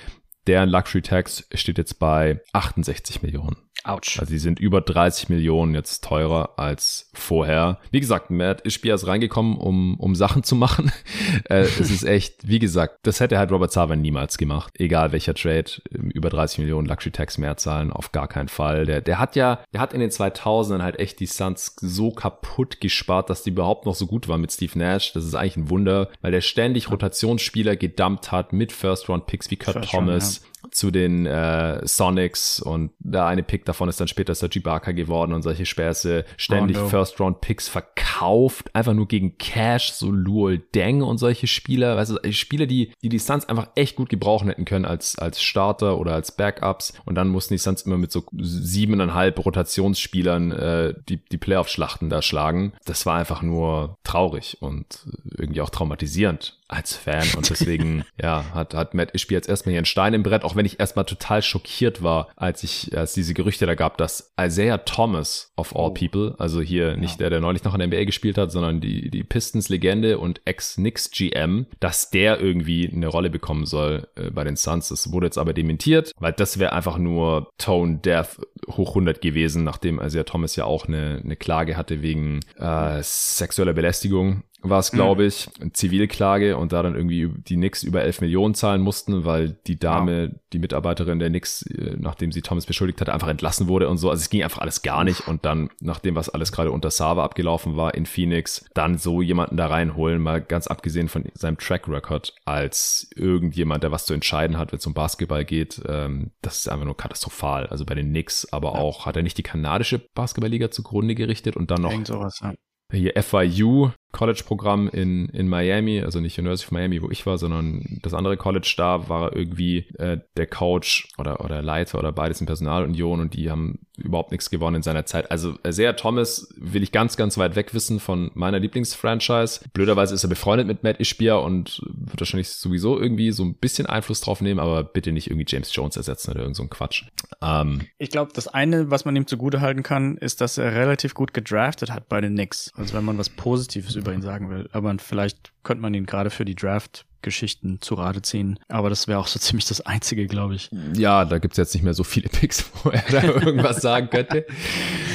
S1: Deren Luxury Tax steht jetzt bei 68 Millionen.
S2: Autsch.
S1: Also die sind über 30 Millionen jetzt teurer als vorher. Wie gesagt, Matt Ishbia ist reingekommen, um, um Sachen zu machen. (laughs) äh, es ist echt, wie gesagt, das hätte halt Robert Sava niemals gemacht. Egal welcher Trade, über 30 Millionen Luxury Tax mehr zahlen, auf gar keinen Fall. Der, der hat ja, der hat in den 2000ern halt echt die Suns so kaputt gespart, dass die überhaupt noch so gut waren mit Steve Nash. Das ist eigentlich ein Wunder, weil der ständig Rotationsspieler gedumpt hat mit First Round Picks wie Kurt First Thomas. Round, zu den äh, Sonics und der eine Pick davon ist dann später Sergi Barker geworden und solche Späße. Ständig oh no. First-Round-Picks verkauft, einfach nur gegen Cash, so Luol Deng und solche Spieler, weißt du, Spieler, die die, die Suns einfach echt gut gebrauchen hätten können als, als Starter oder als Backups und dann mussten die Suns immer mit so siebeneinhalb Rotationsspielern äh, die, die Playoff-Schlachten da schlagen. Das war einfach nur traurig und irgendwie auch traumatisierend als Fan und deswegen, (laughs) ja, hat, hat Matt Ishby jetzt erstmal hier einen Stein im Brett, auch wenn ich erstmal total schockiert war, als ich, als diese Gerüchte da gab, dass Isaiah Thomas of all oh. people, also hier nicht ja. der, der neulich noch in der NBA gespielt hat, sondern die, die Pistons-Legende und Ex-Knicks GM, dass der irgendwie eine Rolle bekommen soll äh, bei den Suns. Das wurde jetzt aber dementiert, weil das wäre einfach nur Tone Death hoch 100 gewesen, nachdem Isaiah Thomas ja auch eine, eine Klage hatte wegen äh, sexueller Belästigung war es, glaube mhm. ich, Zivilklage und da dann irgendwie die Knicks über 11 Millionen zahlen mussten, weil die Dame, ja. die Mitarbeiterin der Knicks, äh, nachdem sie Thomas beschuldigt hatte, einfach entlassen wurde und so. Also es ging einfach alles gar nicht und dann, nachdem was alles gerade unter Sava abgelaufen war in Phoenix, dann so jemanden da reinholen, mal ganz abgesehen von seinem Track Record als irgendjemand, der was zu entscheiden hat, wenn es um Basketball geht, ähm, das ist einfach nur katastrophal. Also bei den Knicks, aber ja. auch hat er nicht die kanadische Basketballliga zugrunde gerichtet und dann noch sowas, ja. hier FIU College-Programm in, in Miami, also nicht University of Miami, wo ich war, sondern das andere College da war irgendwie äh, der Coach oder, oder Leiter oder beides in Personalunion und die haben überhaupt nichts gewonnen in seiner Zeit. Also äh, sehr Thomas will ich ganz, ganz weit weg wissen von meiner Lieblingsfranchise. Blöderweise ist er befreundet mit Matt Ishbia und wird wahrscheinlich sowieso irgendwie so ein bisschen Einfluss drauf nehmen, aber bitte nicht irgendwie James Jones ersetzen oder irgend so Quatsch.
S2: Ähm, ich glaube, das eine, was man ihm zugute halten kann, ist, dass er relativ gut gedraftet hat bei den Knicks. Also wenn man was Positives über ihn sagen will. Aber vielleicht könnte man ihn gerade für die Draft Geschichten zu Rate ziehen. Aber das wäre auch so (laughs) ziemlich das Einzige, glaube ich.
S1: Ja, da gibt's jetzt nicht mehr so viele Picks, wo er da (laughs) irgendwas sagen könnte.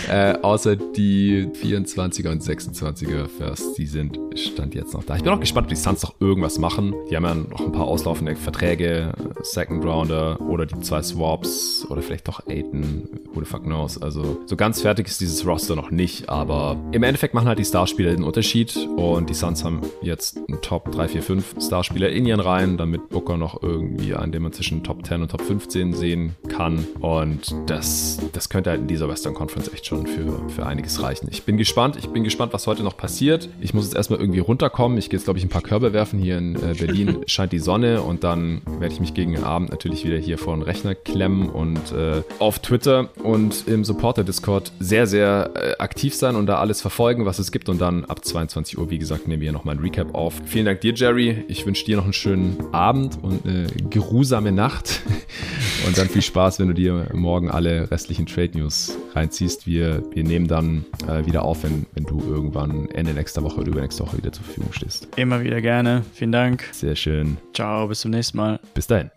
S1: Äh, außer die 24er und 26er First, die sind Stand jetzt noch da. Ich bin auch gespannt, ob die Suns noch irgendwas machen. Die haben ja noch ein paar auslaufende Verträge, Second Rounder oder die zwei Swaps oder vielleicht doch Aiden, who the fuck knows. Also so ganz fertig ist dieses Roster noch nicht, aber im Endeffekt machen halt die Starspieler den Unterschied und die Suns haben jetzt einen Top 3, 4, 5 Starspieler Spieler in ihren Reihen, damit Booker noch irgendwie einen, den man zwischen Top 10 und Top 15 sehen kann. Und das, das könnte halt in dieser Western Conference echt schon für, für einiges reichen. Ich bin gespannt. Ich bin gespannt, was heute noch passiert. Ich muss jetzt erstmal irgendwie runterkommen. Ich gehe jetzt, glaube ich, ein paar Körbe werfen. Hier in äh, Berlin (laughs) scheint die Sonne und dann werde ich mich gegen den Abend natürlich wieder hier vor den Rechner klemmen und äh, auf Twitter und im Supporter-Discord sehr, sehr äh, aktiv sein und da alles verfolgen, was es gibt. Und dann ab 22 Uhr, wie gesagt, nehmen wir hier nochmal ein Recap auf. Vielen Dank dir, Jerry. Ich wünsche dir noch einen schönen Abend und eine geruhsame Nacht. (laughs) Und dann viel Spaß, wenn du dir morgen alle restlichen Trade News reinziehst. Wir, wir nehmen dann äh, wieder auf, wenn, wenn du irgendwann Ende nächster Woche oder übernächste Woche wieder zur Verfügung stehst.
S2: Immer wieder gerne. Vielen Dank.
S1: Sehr schön.
S2: Ciao, bis zum nächsten Mal.
S1: Bis dahin.